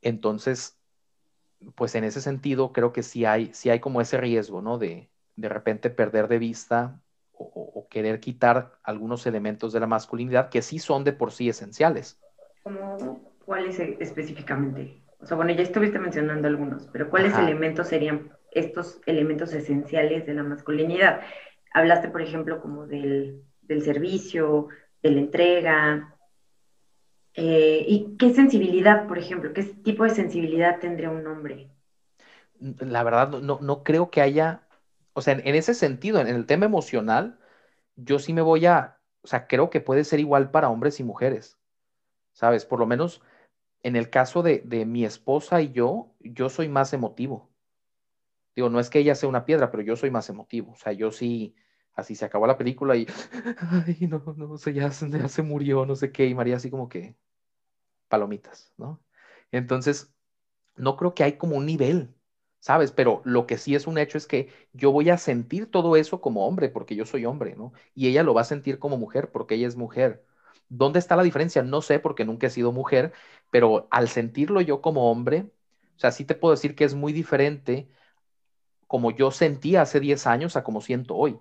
Entonces, pues en ese sentido, creo que sí hay, sí hay como ese riesgo, ¿no? De de repente perder de vista o, o, querer quitar algunos elementos de la masculinidad que sí son de por sí esenciales. ¿Cómo, ¿Cuáles específicamente? O sea, bueno, ya estuviste mencionando algunos, pero ¿cuáles Ajá. elementos serían estos elementos esenciales de la masculinidad? Hablaste, por ejemplo, como del, del servicio, de la entrega. Eh, ¿Y qué sensibilidad, por ejemplo? ¿Qué tipo de sensibilidad tendría un hombre? La verdad, no, no creo que haya o sea, en, en, ese sentido, en el tema emocional, yo sí me voy a, o sea, creo que puede ser igual para hombres y mujeres, ¿sabes? Por lo menos en el caso de, de mi esposa y yo, yo soy más emotivo. Digo, no es que ella sea una piedra, pero yo soy más emotivo. O sea, yo sí, así se acabó la película y, ay, no, no, o ya, ya se murió, no sé qué, y María así como que, palomitas, ¿no? Entonces, no creo que hay como un nivel, ¿sabes? Pero lo que sí es un hecho es que yo voy a sentir todo eso como hombre, porque yo soy hombre, ¿no? Y ella lo va a sentir como mujer, porque ella es mujer. ¿Dónde está la diferencia? No sé, porque nunca he sido mujer, pero al sentirlo yo como hombre, o sea, sí te puedo decir que es muy diferente como yo sentía hace 10 años a como siento hoy.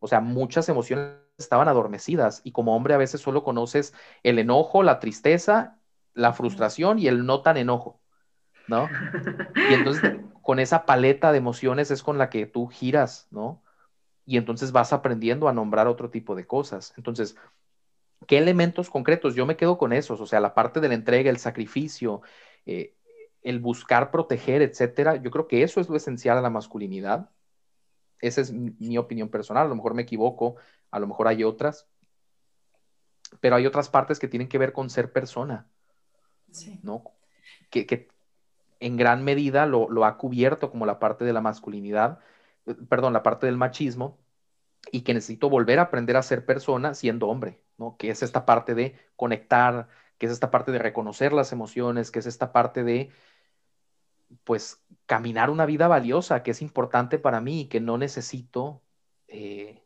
O sea, muchas emociones estaban adormecidas y como hombre a veces solo conoces el enojo, la tristeza, la frustración y el no tan enojo. ¿no? Y entonces con esa paleta de emociones es con la que tú giras, ¿no? Y entonces vas aprendiendo a nombrar otro tipo de cosas. Entonces, ¿qué elementos concretos? Yo me quedo con esos, o sea, la parte de la entrega, el sacrificio, eh, el buscar proteger, etcétera. Yo creo que eso es lo esencial a la masculinidad. Esa es mi, mi opinión personal. A lo mejor me equivoco, a lo mejor hay otras, pero hay otras partes que tienen que ver con ser persona, sí. ¿no? Que, que, en gran medida lo, lo, ha cubierto como la parte de la masculinidad, perdón, la parte del machismo, y que necesito volver a aprender a ser persona siendo hombre, ¿no? Que es esta parte de conectar, que es esta parte de reconocer las emociones, que es esta parte de, pues, caminar una vida valiosa, que es importante para mí y que no necesito eh,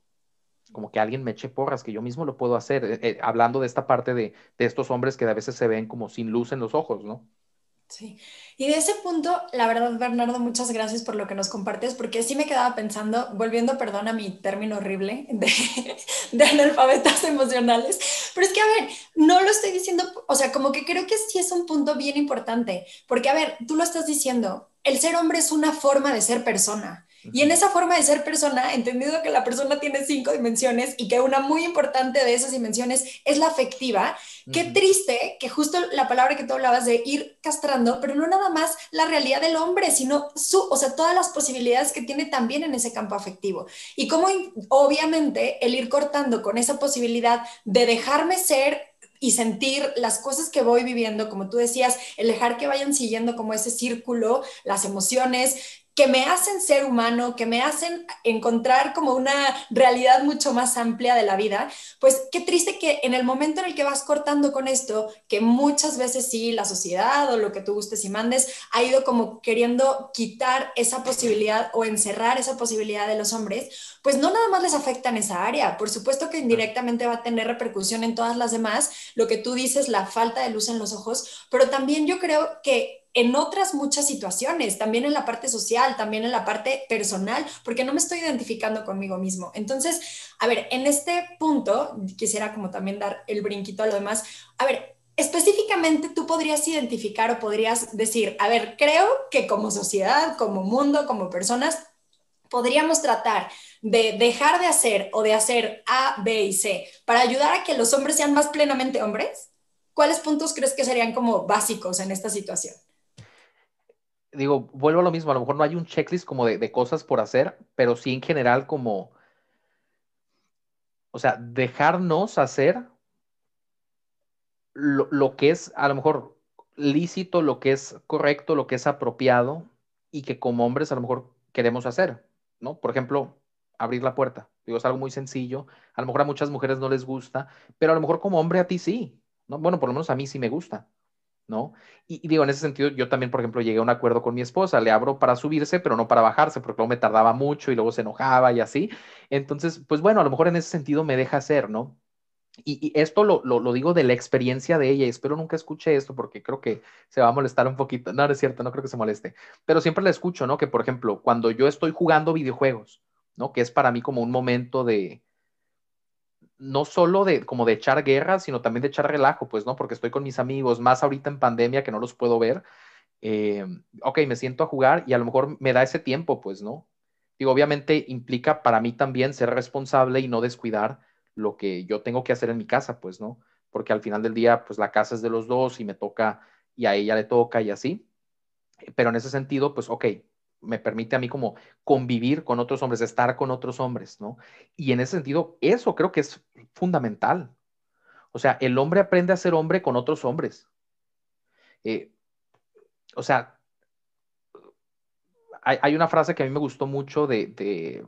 como que alguien me eche porras, que yo mismo lo puedo hacer, eh, eh, hablando de esta parte de, de estos hombres que a veces se ven como sin luz en los ojos, ¿no? Sí. Y de ese punto, la verdad, Bernardo, muchas gracias por lo que nos compartes, porque sí me quedaba pensando, volviendo, perdón, a mi término horrible de, de analfabetas emocionales, pero es que, a ver, no lo estoy diciendo, o sea, como que creo que sí es un punto bien importante, porque, a ver, tú lo estás diciendo, el ser hombre es una forma de ser persona. Y en esa forma de ser persona, entendido que la persona tiene cinco dimensiones y que una muy importante de esas dimensiones es la afectiva, qué triste que justo la palabra que tú hablabas de ir castrando, pero no nada más la realidad del hombre, sino su, o sea, todas las posibilidades que tiene también en ese campo afectivo. Y cómo obviamente el ir cortando con esa posibilidad de dejarme ser y sentir las cosas que voy viviendo, como tú decías, el dejar que vayan siguiendo como ese círculo, las emociones, que me hacen ser humano, que me hacen encontrar como una realidad mucho más amplia de la vida, pues qué triste que en el momento en el que vas cortando con esto, que muchas veces sí, la sociedad o lo que tú gustes y mandes ha ido como queriendo quitar esa posibilidad o encerrar esa posibilidad de los hombres, pues no nada más les afecta en esa área, por supuesto que indirectamente va a tener repercusión en todas las demás, lo que tú dices, la falta de luz en los ojos, pero también yo creo que en otras muchas situaciones, también en la parte social, también en la parte personal, porque no me estoy identificando conmigo mismo. Entonces, a ver, en este punto, quisiera como también dar el brinquito a lo demás. A ver, específicamente tú podrías identificar o podrías decir, a ver, creo que como sociedad, como mundo, como personas, podríamos tratar de dejar de hacer o de hacer A, B y C para ayudar a que los hombres sean más plenamente hombres? ¿Cuáles puntos crees que serían como básicos en esta situación? Digo, vuelvo a lo mismo, a lo mejor no hay un checklist como de, cosas por hacer, pero sí en general como, o sea, dejarnos hacer lo, lo, que es a lo mejor lícito, lo que es correcto, lo que es apropiado y que como hombres a lo mejor queremos hacer, ¿no? Por ejemplo, abrir la puerta. Digo, es algo muy sencillo. A lo mejor a muchas mujeres no les gusta, pero a lo mejor como hombre a ti sí, ¿no? Bueno, por lo menos a mí sí me gusta. ¿No? Y, digo, en ese sentido, yo también, por ejemplo, llegué a un acuerdo con mi esposa, le abro para subirse, pero no para bajarse, porque luego me tardaba mucho y luego se enojaba y así. Entonces, pues bueno, a lo mejor en ese sentido me deja hacer, ¿no? Y, esto lo, lo, digo de la experiencia de ella, y espero nunca escuche esto porque creo que se va a molestar un poquito. No, no es cierto, no creo que se moleste, pero siempre le escucho, ¿no? Que, por ejemplo, cuando yo estoy jugando videojuegos, ¿no? Que es para mí como un momento de, no solo de como de echar guerra, sino también de echar relajo, pues, ¿no? Porque estoy con mis amigos, más ahorita en pandemia que no los puedo ver. Eh, ok, me siento a jugar y a lo mejor me da ese tiempo, pues, ¿no? Digo, obviamente implica para mí también ser responsable y no descuidar lo que yo tengo que hacer en mi casa, pues, ¿no? Porque al final del día, pues la casa es de los dos y me toca y a ella le toca y así. Pero en ese sentido, pues, ok, me permite a mí como convivir con otros hombres, estar con otros hombres, ¿no? Y en ese sentido, eso creo que es fundamental. O sea, el hombre aprende a ser hombre con otros hombres. Eh, o sea, hay, una frase que a mí me gustó mucho de,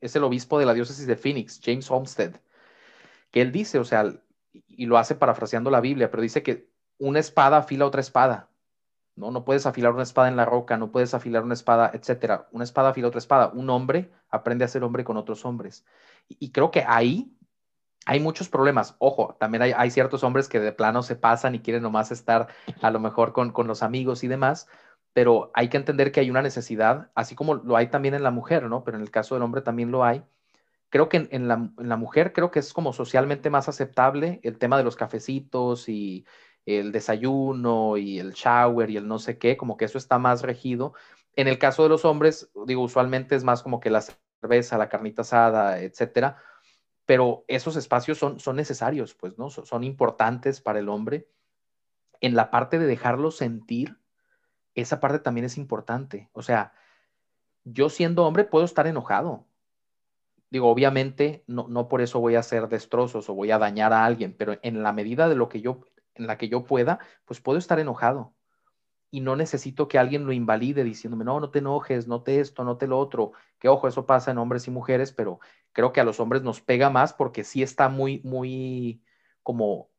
es el obispo de la diócesis de Phoenix, James Olmsted, que él dice, o sea, y lo hace parafraseando la Biblia, pero dice que una espada afila otra espada ¿no? No puedes afilar una espada en la roca, no puedes afilar una espada, etcétera. Una espada afila otra espada. Un hombre aprende a ser hombre con otros hombres. Y, creo que ahí hay muchos problemas. Ojo, también hay, ciertos hombres que de plano se pasan y quieren nomás estar a lo mejor con, los amigos y demás, pero hay que entender que hay una necesidad, así como lo hay también en la mujer, ¿no? Pero en el caso del hombre también lo hay. Creo que en, la, en la mujer creo que es como socialmente más aceptable el tema de los cafecitos y, el desayuno y el shower y el no sé qué, como que eso está más regido. En el caso de los hombres, digo, usualmente es más como que la cerveza, la carnita asada, etcétera, pero esos espacios son, son necesarios, pues, ¿no? Son, importantes para el hombre. En la parte de dejarlo sentir, esa parte también es importante. O sea, yo siendo hombre puedo estar enojado. Digo, obviamente no, no por eso voy a hacer destrozos o voy a dañar a alguien, pero en la medida de lo que yo en la que yo pueda, pues puedo estar enojado. Y no necesito que alguien lo invalide diciéndome, no, no te enojes, no te esto, no te lo otro. Que ojo, eso pasa en hombres y mujeres, pero creo que a los hombres nos pega más porque sí está muy, muy como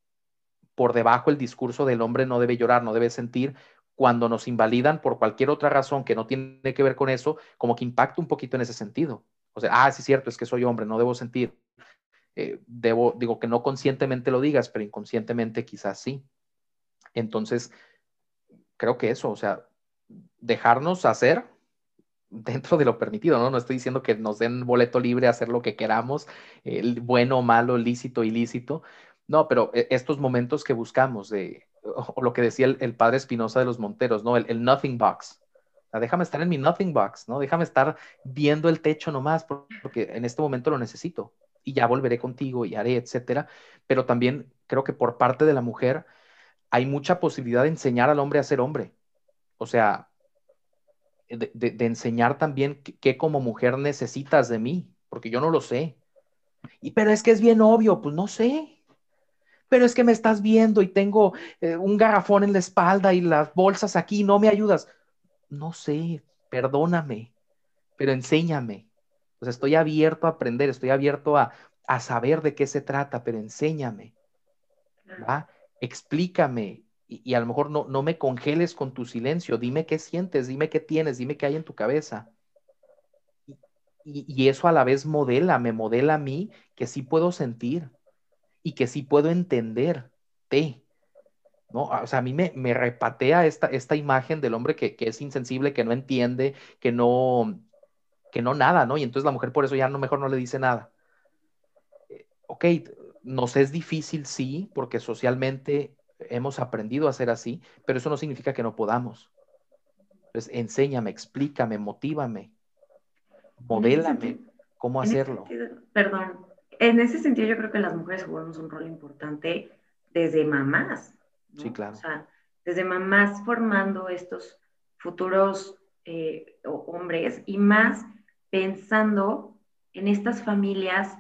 por debajo el discurso del hombre no debe llorar, no debe sentir, cuando nos invalidan por cualquier otra razón que no tiene que ver con eso, como que impacta un poquito en ese sentido. O sea, ah, sí es cierto, es que soy hombre, no debo sentir. Eh, debo, digo que no conscientemente lo digas, pero inconscientemente quizás sí. Entonces, creo que eso, o sea, dejarnos hacer dentro de lo permitido, ¿no? No estoy diciendo que nos den boleto libre a hacer lo que queramos, el bueno, malo, lícito, ilícito. No, pero eh, estos momentos que buscamos de, o lo que decía el, padre Espinosa de los Monteros, ¿no? el nothing box déjame estar en mi nothing box, ¿no? Déjame estar viendo el techo nomás porque en este momento lo necesito y ya volveré contigo y haré, etcétera. Pero también creo que por parte de la mujer hay mucha posibilidad de enseñar al hombre a ser hombre. O sea, de, enseñar también qué como mujer necesitas de mí, porque yo no lo sé. Y pero es que es bien obvio, pues no sé. Pero es que me estás viendo y tengo eh, un garrafón en la espalda y las bolsas aquí, no me ayudas no sé, perdóname, pero enséñame. O sea, estoy abierto a aprender, estoy abierto a, saber de qué se trata, pero enséñame. ¿va? Explícame. Y, a lo mejor no, no me congeles con tu silencio. Dime qué sientes, dime qué tienes, dime qué hay en tu cabeza. Y, y, eso a la vez modela, me modela a mí que sí puedo sentir y que sí puedo entenderte. ¿no? O sea, a mí me, me repatea esta, esta imagen del hombre que, es insensible, que no entiende, que no, que no nada, ¿no? Y entonces la mujer por eso ya no, mejor no le dice nada. Eh, ok, nos es difícil, sí, porque socialmente hemos aprendido a ser así, pero eso no significa que no podamos. Entonces, enséñame, explícame, motívame, modélame cómo hacerlo. perdón, en ese sentido yo creo que las mujeres jugamos un rol importante desde mamás, Sí, claro. O sea, desde mamás formando estos futuros eh, hombres y más pensando en estas familias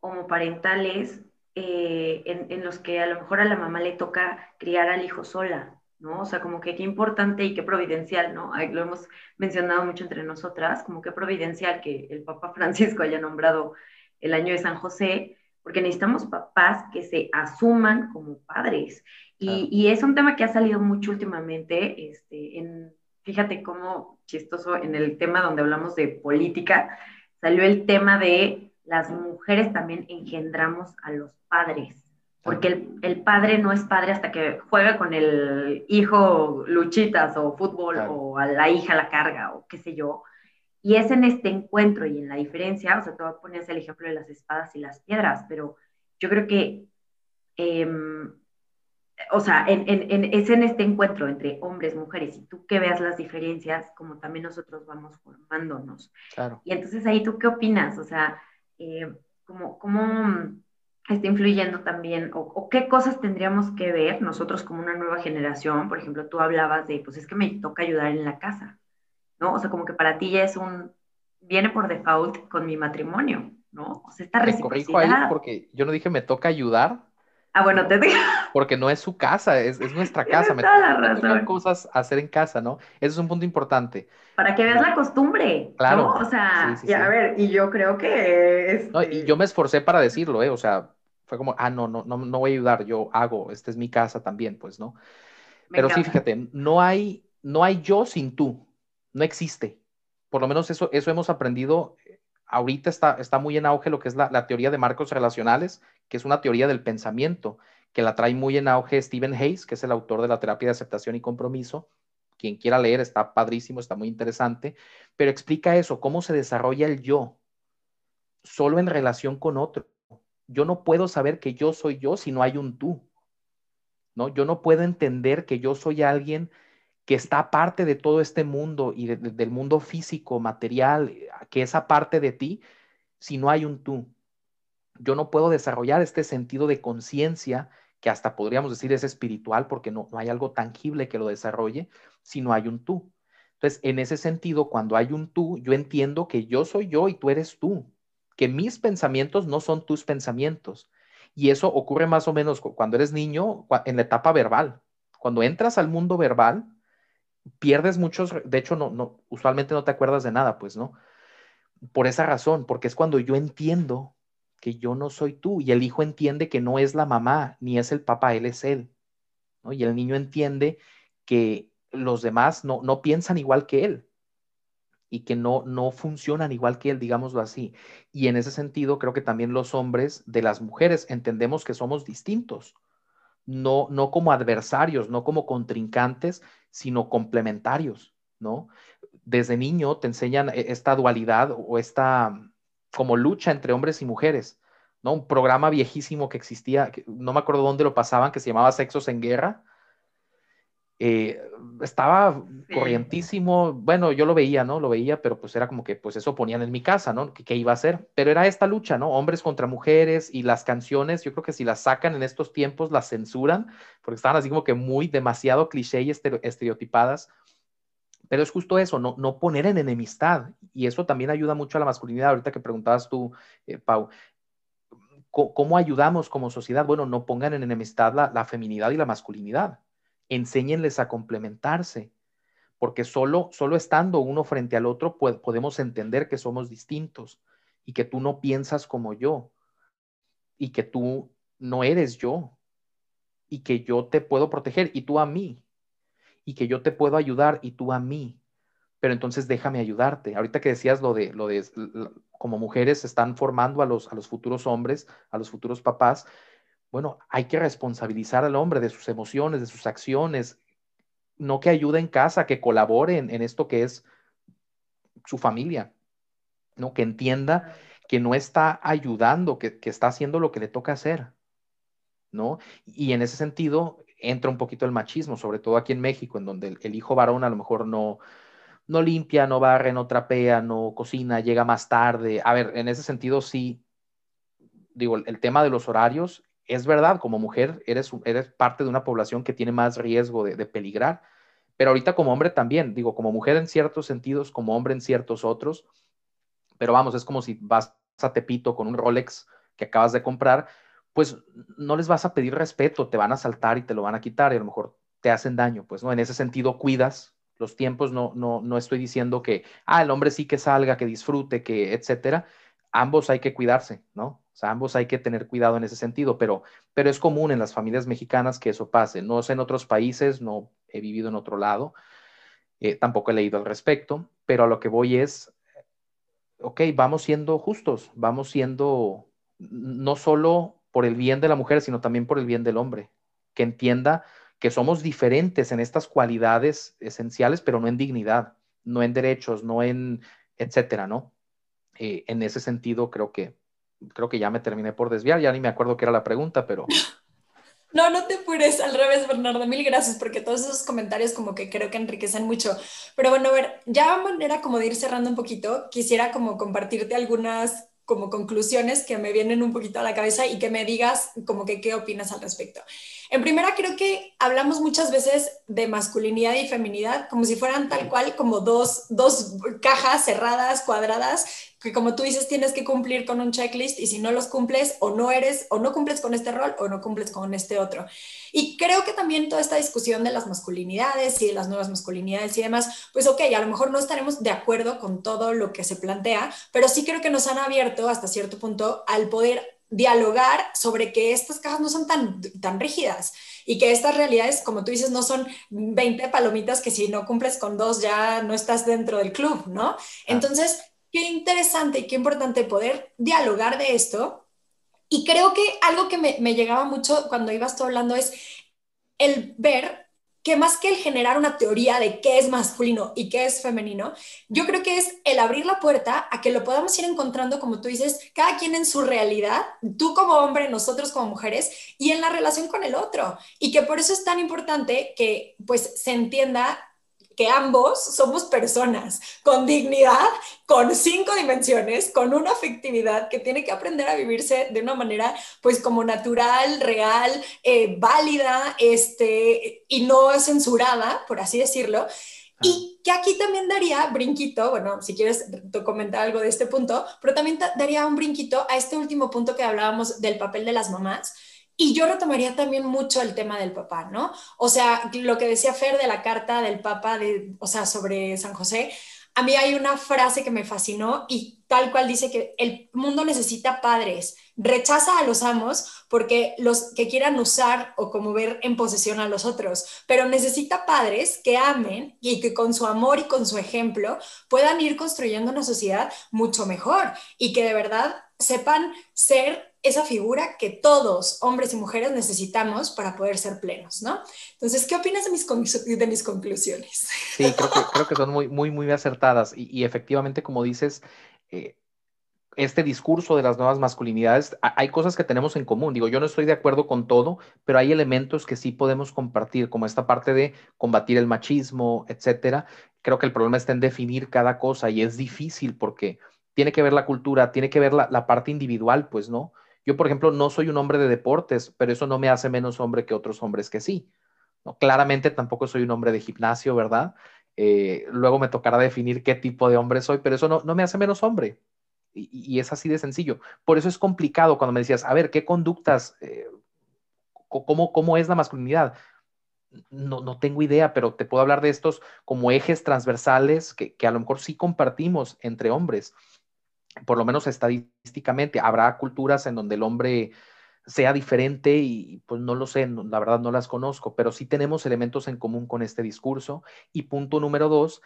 homoparentales eh, en, los que a lo mejor a la mamá le toca criar al hijo sola, ¿no? O sea, como que qué importante y qué providencial, ¿no? Lo hemos mencionado mucho entre nosotras, como qué providencial que el Papa Francisco haya nombrado el año de San José, porque necesitamos papás que se asuman como padres y, es un tema que ha salido mucho últimamente, este, en, fíjate cómo chistoso, en el tema donde hablamos de política, salió el tema de las mujeres también engendramos a los padres, porque el, padre no es padre hasta que juega con el hijo luchitas o fútbol o a la hija la carga o qué sé yo. Y es en este encuentro y en la diferencia, o sea, tú ponías el ejemplo de las espadas y las piedras, pero yo creo que em, o sea, en, en, es en este encuentro entre hombres, mujeres, y tú que veas las diferencias, como también nosotros vamos formándonos. Claro. Y entonces ahí tú qué opinas, o sea, eh, ¿cómo, ¿cómo, está influyendo también, o, qué cosas tendríamos que ver nosotros como una nueva generación? Por ejemplo, tú hablabas de, pues es que me toca ayudar en la casa, ¿no? O sea, como que para ti ya es un, viene por default con mi matrimonio, ¿no? O sea, esta reciprocidad. corrijo ahí porque yo no dije me toca ayudar, Ah, bueno, te digo. Porque no es su casa, es, nuestra casa. Me toca cosas a hacer en casa, ¿no? Ese es un punto importante. Para que veas la costumbre. Claro. O sea, a ver, y yo creo que es. No, y yo me esforcé para decirlo, ¿eh? O sea, fue como, ah, no, no, no, no voy a ayudar, yo hago, esta es mi casa también, pues, ¿no? Pero sí, fíjate, no hay, no hay yo sin tú, no existe. Por lo menos eso, eso hemos aprendido ahorita está, está muy en auge lo que es la, teoría de marcos relacionales, que es una teoría del pensamiento, que la trae muy en auge Stephen Hayes, que es el autor de la terapia de aceptación y compromiso. Quien quiera leer está padrísimo, está muy interesante, pero explica eso, cómo se desarrolla el yo solo en relación con otro. Yo no puedo saber que yo soy yo si no hay un tú. ¿no? Yo no puedo entender que yo soy alguien que está aparte de todo este mundo y del mundo físico, material, que es aparte de ti, si no hay un tú. Yo no puedo desarrollar este sentido de conciencia, que hasta podríamos decir es espiritual, porque no, no hay algo tangible que lo desarrolle, si no hay un tú. Entonces, en ese sentido, cuando hay un tú, yo entiendo que yo soy yo y tú eres tú, que mis pensamientos no son tus pensamientos. Y eso ocurre más o menos cuando eres niño, en la etapa verbal. Cuando entras al mundo verbal, pierdes muchos, de hecho, no, no, usualmente no te acuerdas de nada, pues, ¿no? Por esa razón, porque es cuando yo entiendo que yo no soy tú y el hijo entiende que no es la mamá ni es el papá, él es él. Y el niño entiende que los demás no, no piensan igual que él. y que no, no funcionan igual que él, digámoslo así. Y en ese sentido, creo que también los hombres de las mujeres entendemos que somos distintos, no, no como adversarios, no como contrincantes, sino complementarios, ¿no? Desde niño te enseñan e, esta dualidad o esta como lucha entre hombres y mujeres, ¿no? Un programa viejísimo que existía, no me acuerdo dónde lo pasaban, que se llamaba Sexos en Guerra, eh, estaba corrientísimo, bueno, yo lo veía, ¿no? Lo veía, pero pues era como que, pues eso ponían en mi casa, ¿no? ¿Qué, iba a hacer? Pero era esta lucha, ¿no? Hombres contra mujeres y las canciones, yo creo que si las sacan en estos tiempos, las censuran, porque estaban así como que muy demasiado cliché y estereotipadas. Pero es justo eso, no, no poner en enemistad. Y eso también ayuda mucho a la masculinidad. Ahorita que preguntabas tú, eh, Pau, ¿cómo, ayudamos como sociedad? Bueno, no pongan en enemistad la, la feminidad y la masculinidad enséñenles a complementarse, porque solo, solo estando uno frente al otro podemos entender que somos distintos y que tú no piensas como yo y que tú no eres yo y que yo te puedo proteger y tú a mí y que yo te puedo ayudar y tú a mí. Pero entonces déjame ayudarte. Ahorita que decías lo de lo de como mujeres están formando a los a los futuros hombres, a los futuros papás, bueno, hay que responsabilizar al hombre de sus emociones, de sus acciones, no que ayude en casa, que colabore en, esto que es su familia, ¿no? Que entienda que no está ayudando, que, está haciendo lo que le toca hacer, ¿no? Y en ese sentido entra un poquito el machismo, sobre todo aquí en México, en donde el, hijo varón a lo mejor no, no limpia, no barre, no trapea, no cocina, llega más tarde. A ver, en ese sentido sí, digo, el tema de los horarios es verdad, como mujer eres, eres parte de una población que tiene más riesgo de, peligrar, pero ahorita como hombre también, digo, como mujer en ciertos sentidos, como hombre en ciertos otros, pero vamos, es como si vas a Tepito con un Rolex que acabas de comprar, pues no les vas a pedir respeto, te van a saltar y te lo van a quitar y a lo mejor te hacen daño, pues, ¿no? En ese sentido, cuidas los tiempos, no, no, no estoy diciendo que, ah, el hombre sí que salga, que disfrute, que, etcétera, ambos hay que cuidarse, ¿no? O sea, ambos hay que tener cuidado en ese sentido, pero, pero es común en las familias mexicanas que eso pase. No sé en otros países, no he vivido en otro lado, eh, tampoco he leído al respecto, pero a lo que voy es, ok, vamos siendo justos, vamos siendo no solo por el bien de la mujer, sino también por el bien del hombre, que entienda que somos diferentes en estas cualidades esenciales, pero no en dignidad, no en derechos, no en, etcétera, ¿no? Eh, en ese sentido, creo que creo que ya me terminé por desviar, ya ni me acuerdo qué era la pregunta, pero... No, no te apures, al revés, Bernardo, mil gracias, porque todos esos comentarios como que creo que enriquecen mucho. Pero bueno, a ver, ya a manera como de ir cerrando un poquito, quisiera como compartirte algunas como conclusiones que me vienen un poquito a la cabeza y que me digas como que qué opinas al respecto. En primera, creo que hablamos muchas veces de masculinidad y feminidad como si fueran tal cual como dos, dos cajas cerradas, cuadradas, que como tú dices tienes que cumplir con un checklist y si no los cumples o no eres o no cumples con este rol o no cumples con este otro. Y creo que también toda esta discusión de las masculinidades y de las nuevas masculinidades y demás, pues ok, a lo mejor no estaremos de acuerdo con todo lo que se plantea, pero sí creo que nos han abierto hasta cierto punto al poder dialogar sobre que estas cajas no son tan, tan rígidas y que estas realidades, como tú dices, no son 20 palomitas que si no cumples con dos ya no estás dentro del club, ¿no? Entonces, qué interesante y qué importante poder dialogar de esto. Y creo que algo que me, me llegaba mucho cuando ibas tú hablando es el ver que más que el generar una teoría de qué es masculino y qué es femenino, yo creo que es el abrir la puerta a que lo podamos ir encontrando, como tú dices, cada quien en su realidad, tú como hombre, nosotros como mujeres, y en la relación con el otro. Y que por eso es tan importante que pues se entienda que ambos somos personas con dignidad, con cinco dimensiones, con una afectividad que tiene que aprender a vivirse de una manera pues como natural, real, eh, válida este, y no censurada, por así decirlo. Y que aquí también daría brinquito, bueno, si quieres comentar algo de este punto, pero también daría un brinquito a este último punto que hablábamos del papel de las mamás, y yo retomaría también mucho el tema del papá, ¿no? O sea, lo que decía Fer de la carta del Papa, de, o sea, sobre San José, a mí hay una frase que me fascinó y tal cual dice que el mundo necesita padres, rechaza a los amos porque los que quieran usar o como ver en posesión a los otros, pero necesita padres que amen y que con su amor y con su ejemplo puedan ir construyendo una sociedad mucho mejor y que de verdad sepan ser esa figura que todos, hombres y mujeres, necesitamos para poder ser plenos, ¿no? Entonces, ¿qué opinas de mis, de mis conclusiones? Sí, creo que, creo que son muy, muy, muy acertadas y, y efectivamente, como dices, eh, este discurso de las nuevas masculinidades, hay cosas que tenemos en común. Digo, yo no estoy de acuerdo con todo, pero hay elementos que sí podemos compartir, como esta parte de combatir el machismo, etcétera. Creo que el problema está en definir cada cosa y es difícil porque tiene que ver la cultura, tiene que ver la, la parte individual, pues, ¿no? Yo, por ejemplo, no soy un hombre de deportes, pero eso no me hace menos hombre que otros hombres que sí. Claramente tampoco soy un hombre de gimnasio, ¿verdad? Eh, luego me tocará definir qué tipo de hombre soy, pero eso no, no me hace menos hombre. Y, es así de sencillo. Por eso es complicado cuando me decías, a ver, ¿qué conductas, eh, cómo, cómo es la masculinidad? No, no, tengo idea, pero te puedo hablar de estos como ejes transversales que, que a lo mejor sí compartimos entre hombres por lo menos estadísticamente, habrá culturas en donde el hombre sea diferente y pues no lo sé, la verdad no las conozco, pero sí tenemos elementos en común con este discurso. Y punto número dos,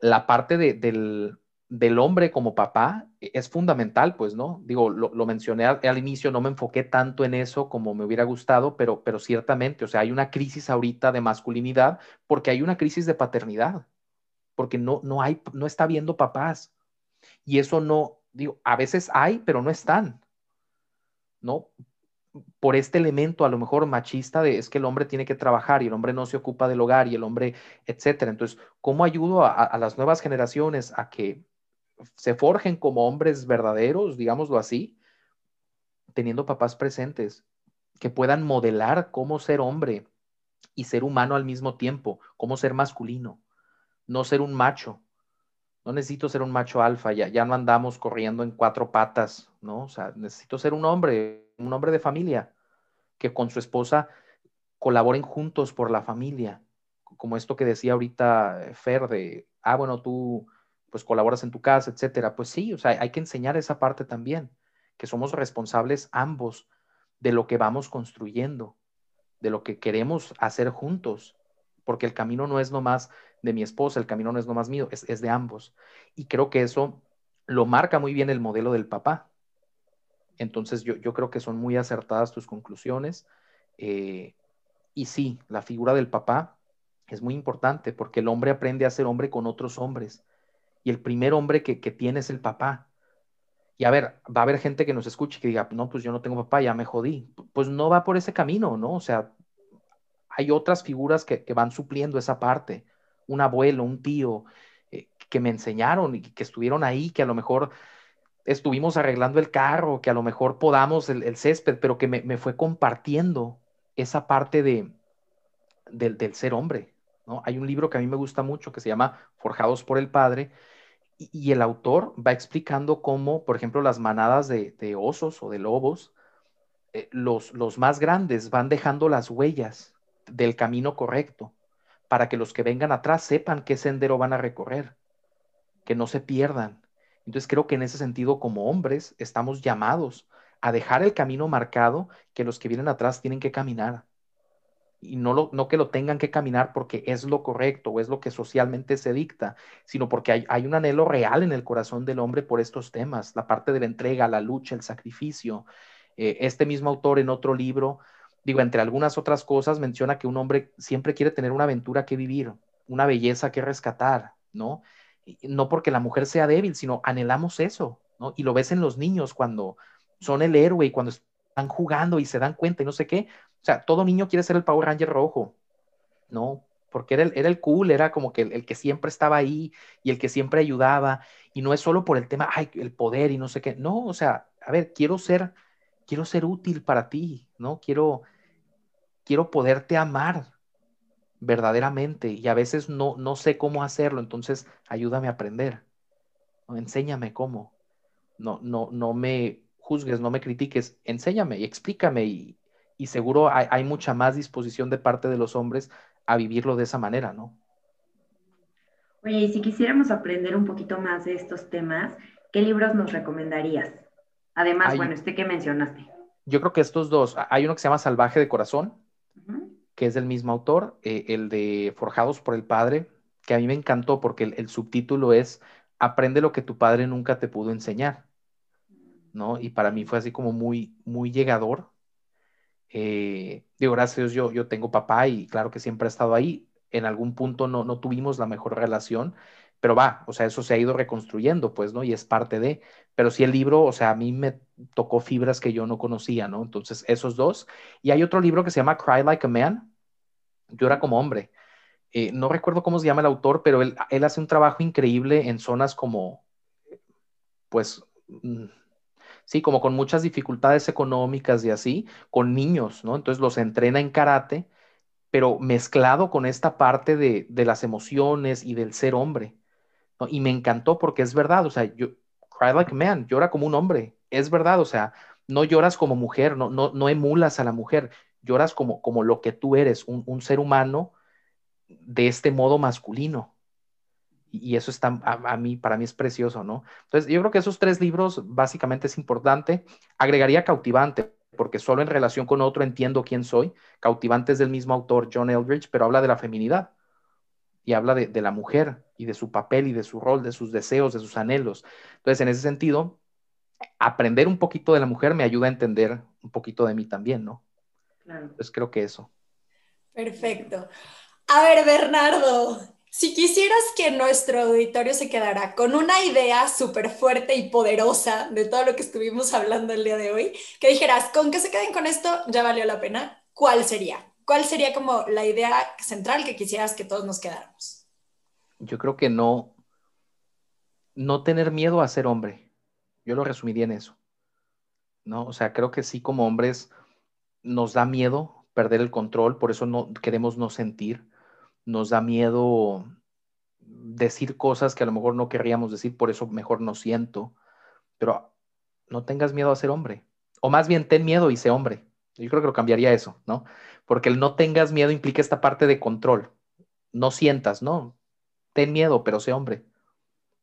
la parte del, del, hombre como papá es fundamental, pues, ¿no? Digo, lo, mencioné al, inicio, no me enfoqué tanto en eso como me hubiera gustado, pero, pero ciertamente, o sea, hay una crisis ahorita de masculinidad porque hay una crisis de paternidad, porque no, no, hay, no está viendo papás. Y eso no, digo, a veces hay, pero no están, ¿no? Por este elemento a lo mejor machista de es que el hombre tiene que trabajar y el hombre no se ocupa del hogar y el hombre, etcétera. Entonces, ¿cómo ayudo a, las nuevas generaciones a que se forjen como hombres verdaderos, digámoslo así, teniendo papás presentes, que puedan modelar cómo ser hombre y ser humano al mismo tiempo, cómo ser masculino, no ser un macho, no necesito ser un macho alfa, ya, ya no andamos corriendo en cuatro patas, ¿no? O sea, necesito ser un hombre, un hombre de familia, que con su esposa colaboren juntos por la familia, como esto que decía ahorita eh, Fer de, ah, bueno, tú pues colaboras en tu casa, etcétera. Pues sí, o sea, hay que enseñar esa parte también, que somos responsables ambos de lo que vamos construyendo, de lo que queremos hacer juntos, porque el camino no es nomás de mi esposa, el camino no es nomás mío, es, de ambos. Y creo que eso lo marca muy bien el modelo del papá. Entonces yo, creo que son muy acertadas tus conclusiones. Eh, y sí, la figura del papá es muy importante porque el hombre aprende a ser hombre con otros hombres. Y el primer hombre que, que tiene es el papá. Y a ver, va a haber gente que nos escuche y que diga, no, pues yo no tengo papá, ya me jodí. Pues no va por ese camino, ¿no? O sea, hay otras figuras que, que van supliendo esa parte un abuelo, un tío, eh, que me enseñaron y que estuvieron ahí, que a lo mejor estuvimos arreglando el carro, que a lo mejor podamos el, césped, pero que me, fue compartiendo esa parte de, del, ser hombre. ¿no? Hay un libro que a mí me gusta mucho que se llama Forjados por el Padre, y, el autor va explicando cómo, por ejemplo, las manadas de, osos o de lobos, eh, los, los más grandes van dejando las huellas del camino correcto para que los que vengan atrás sepan qué sendero van a recorrer, que no se pierdan. Entonces creo que en ese sentido, como hombres, estamos llamados a dejar el camino marcado que los que vienen atrás tienen que caminar. Y no, lo, no que lo tengan que caminar porque es lo correcto o es lo que socialmente se dicta, sino porque hay, un anhelo real en el corazón del hombre por estos temas, la parte de la entrega, la lucha, el sacrificio. Eh, este mismo autor en otro libro digo, entre algunas otras cosas, menciona que un hombre siempre quiere tener una aventura que vivir, una belleza que rescatar, ¿no? no porque la mujer sea débil, sino anhelamos eso, ¿no? Y lo ves en los niños cuando son el héroe y cuando están jugando y se dan cuenta y no sé qué. O sea, todo niño quiere ser el Power Ranger rojo, ¿no? Porque era el, era el cool, era como que el, el, que siempre estaba ahí y el que siempre ayudaba. Y no es solo por el tema, ay, el poder y no sé qué. No, o sea, a ver, quiero ser, quiero ser útil para ti, ¿no? Quiero, quiero poderte amar verdaderamente y a veces no, no sé cómo hacerlo, entonces ayúdame a aprender, enséñame cómo, no, no, no me juzgues, no me critiques, enséñame y explícame y, seguro hay, hay, mucha más disposición de parte de los hombres a vivirlo de esa manera, ¿no? Oye, y si quisiéramos aprender un poquito más de estos temas, ¿qué libros nos recomendarías? Además, bueno, este que mencionaste. Yo creo que estos dos, hay uno que se llama Salvaje de Corazón, que es del mismo autor, eh, el de Forjados por el Padre, que a mí me encantó porque el, subtítulo es Aprende lo que tu padre nunca te pudo enseñar, ¿no? Y para mí fue así como muy, muy llegador. Eh, digo, gracias yo, yo tengo papá y claro que siempre ha estado ahí. En algún punto no, no tuvimos la mejor relación, pero va, o sea, eso se ha ido reconstruyendo, pues, ¿no? Y es parte de, pero sí el libro, o sea, a mí me tocó fibras que yo no conocía, ¿no? Entonces, esos dos. Y hay otro libro que se llama Cry Like a Man, Llora como hombre. Eh, no recuerdo cómo se llama el autor, pero él, hace un trabajo increíble en zonas como, pues, mm, sí, como con muchas dificultades económicas y así, con niños, ¿no? Entonces los entrena en karate, pero mezclado con esta parte de, de las emociones y del ser hombre. Y me encantó porque es verdad, o sea, yo, cry like a man, llora como un hombre, es verdad, o sea, no lloras como mujer, no, no, no emulas a la mujer, lloras como, como lo que tú eres, un, un ser humano de este modo masculino. Y eso está, a, mí, para mí es precioso, ¿no? Entonces, yo creo que esos tres libros básicamente es importante. Agregaría Cautivante, porque solo en relación con otro entiendo quién soy. Cautivante es del mismo autor, John Eldridge, pero habla de la feminidad y habla de, la mujer y de su papel y de su rol, de sus deseos, de sus anhelos. Entonces, en ese sentido, aprender un poquito de la mujer me ayuda a entender un poquito de mí también, ¿no? Claro. Entonces, creo que eso. Perfecto. A ver, Bernardo, si quisieras que nuestro auditorio se quedara con una idea súper fuerte y poderosa de todo lo que estuvimos hablando el día de hoy, que dijeras, con que se queden con esto, ya valió la pena, ¿cuál sería? ¿Cuál sería como la idea central que quisieras que todos nos quedáramos? Yo creo que no, no tener miedo a ser hombre. Yo lo resumiría en eso. ¿No? O sea, creo que sí como hombres nos da miedo perder el control, por eso no queremos no sentir. Nos da miedo decir cosas que a lo mejor no querríamos decir, por eso mejor no siento. Pero no tengas miedo a ser hombre. O más bien, ten miedo y sé hombre. Yo creo que lo cambiaría eso, ¿no? Porque el no tengas miedo implica esta parte de control. No sientas, ¿no? Ten miedo, pero sé hombre.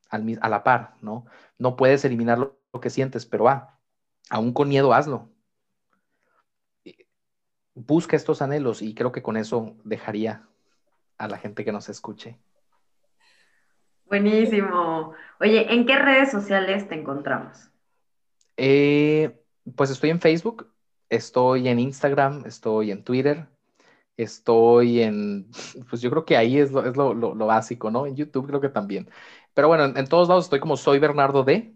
a la par, ¿no? No puedes eliminar lo, que sientes, pero ah, aún con miedo hazlo. Busca estos anhelos y creo que con eso dejaría a la gente que nos escuche. Buenísimo. Oye, ¿en qué redes sociales te encontramos? Eh, pues estoy en Facebook, Estoy en Instagram, estoy en Twitter, estoy en, pues yo creo que ahí es lo, es lo, lo, básico, ¿no? En YouTube creo que también. Pero bueno, en, todos lados estoy como soy Bernardo D.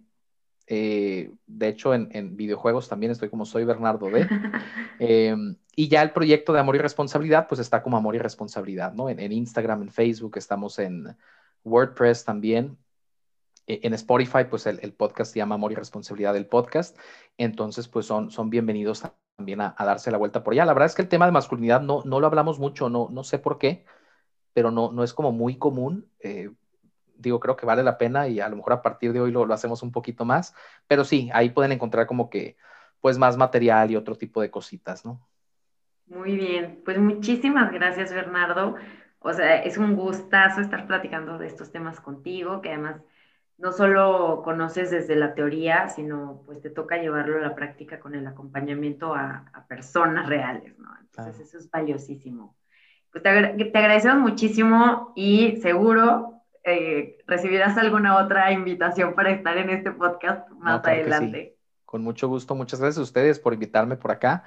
Eh, de hecho, en, en, videojuegos también estoy como soy Bernardo D. Em, y ya el proyecto de Amor y Responsabilidad, pues está como Amor y Responsabilidad, ¿no? En, en Instagram, en Facebook, estamos en WordPress también. E, en Spotify, pues el, el, podcast se llama Amor y Responsabilidad del Podcast. Entonces, pues son, son bienvenidos también a, darse la vuelta por allá. La verdad es que el tema de masculinidad no, no lo hablamos mucho, no, no sé por qué, pero no, no es como muy común. Eh, digo, creo que vale la pena y a lo mejor a partir de hoy lo, lo, hacemos un poquito más, pero sí, ahí pueden encontrar como que pues más material y otro tipo de cositas, ¿no? Muy bien, pues muchísimas gracias Bernardo. O sea, es un gustazo estar platicando de estos temas contigo, que además no solo conoces desde la teoría, sino pues te toca llevarlo a la práctica con el acompañamiento a, personas reales, ¿no? Entonces eso es valiosísimo. Pues te, agradecemos muchísimo y seguro eh, recibirás alguna otra invitación para estar en este podcast más adelante. Con mucho gusto, muchas gracias a ustedes por invitarme por acá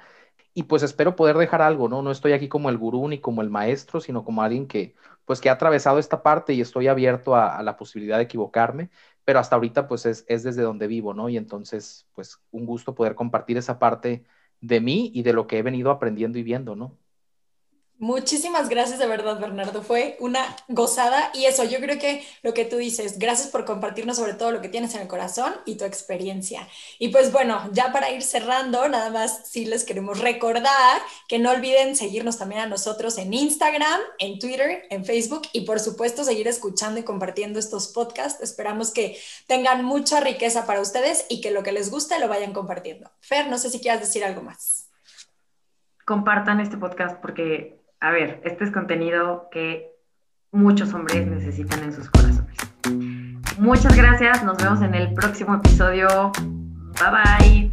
y pues espero poder dejar algo, ¿no? No estoy aquí como el gurú ni como el maestro, sino como alguien que pues que ha atravesado esta parte y estoy abierto a, la posibilidad de equivocarme, pero hasta ahorita pues es, es, desde donde vivo, ¿no? Y entonces pues un gusto poder compartir esa parte de mí y de lo que he venido aprendiendo y viendo, ¿no? Muchísimas gracias de verdad, Bernardo. Fue una gozada y eso, yo creo que lo que tú dices, gracias por compartirnos sobre todo lo que tienes en el corazón y tu experiencia. Y pues bueno, ya para ir cerrando, nada más sí les queremos recordar que no olviden seguirnos también a nosotros en Instagram, en Twitter, en Facebook y por supuesto seguir escuchando y compartiendo estos podcasts. Esperamos que tengan mucha riqueza para ustedes y que lo que les guste lo vayan compartiendo. Fer, no sé si quieras decir algo más. Compartan este podcast porque a ver, este es contenido que muchos hombres necesitan en sus corazones. Muchas gracias, nos vemos en el próximo episodio. Bye bye.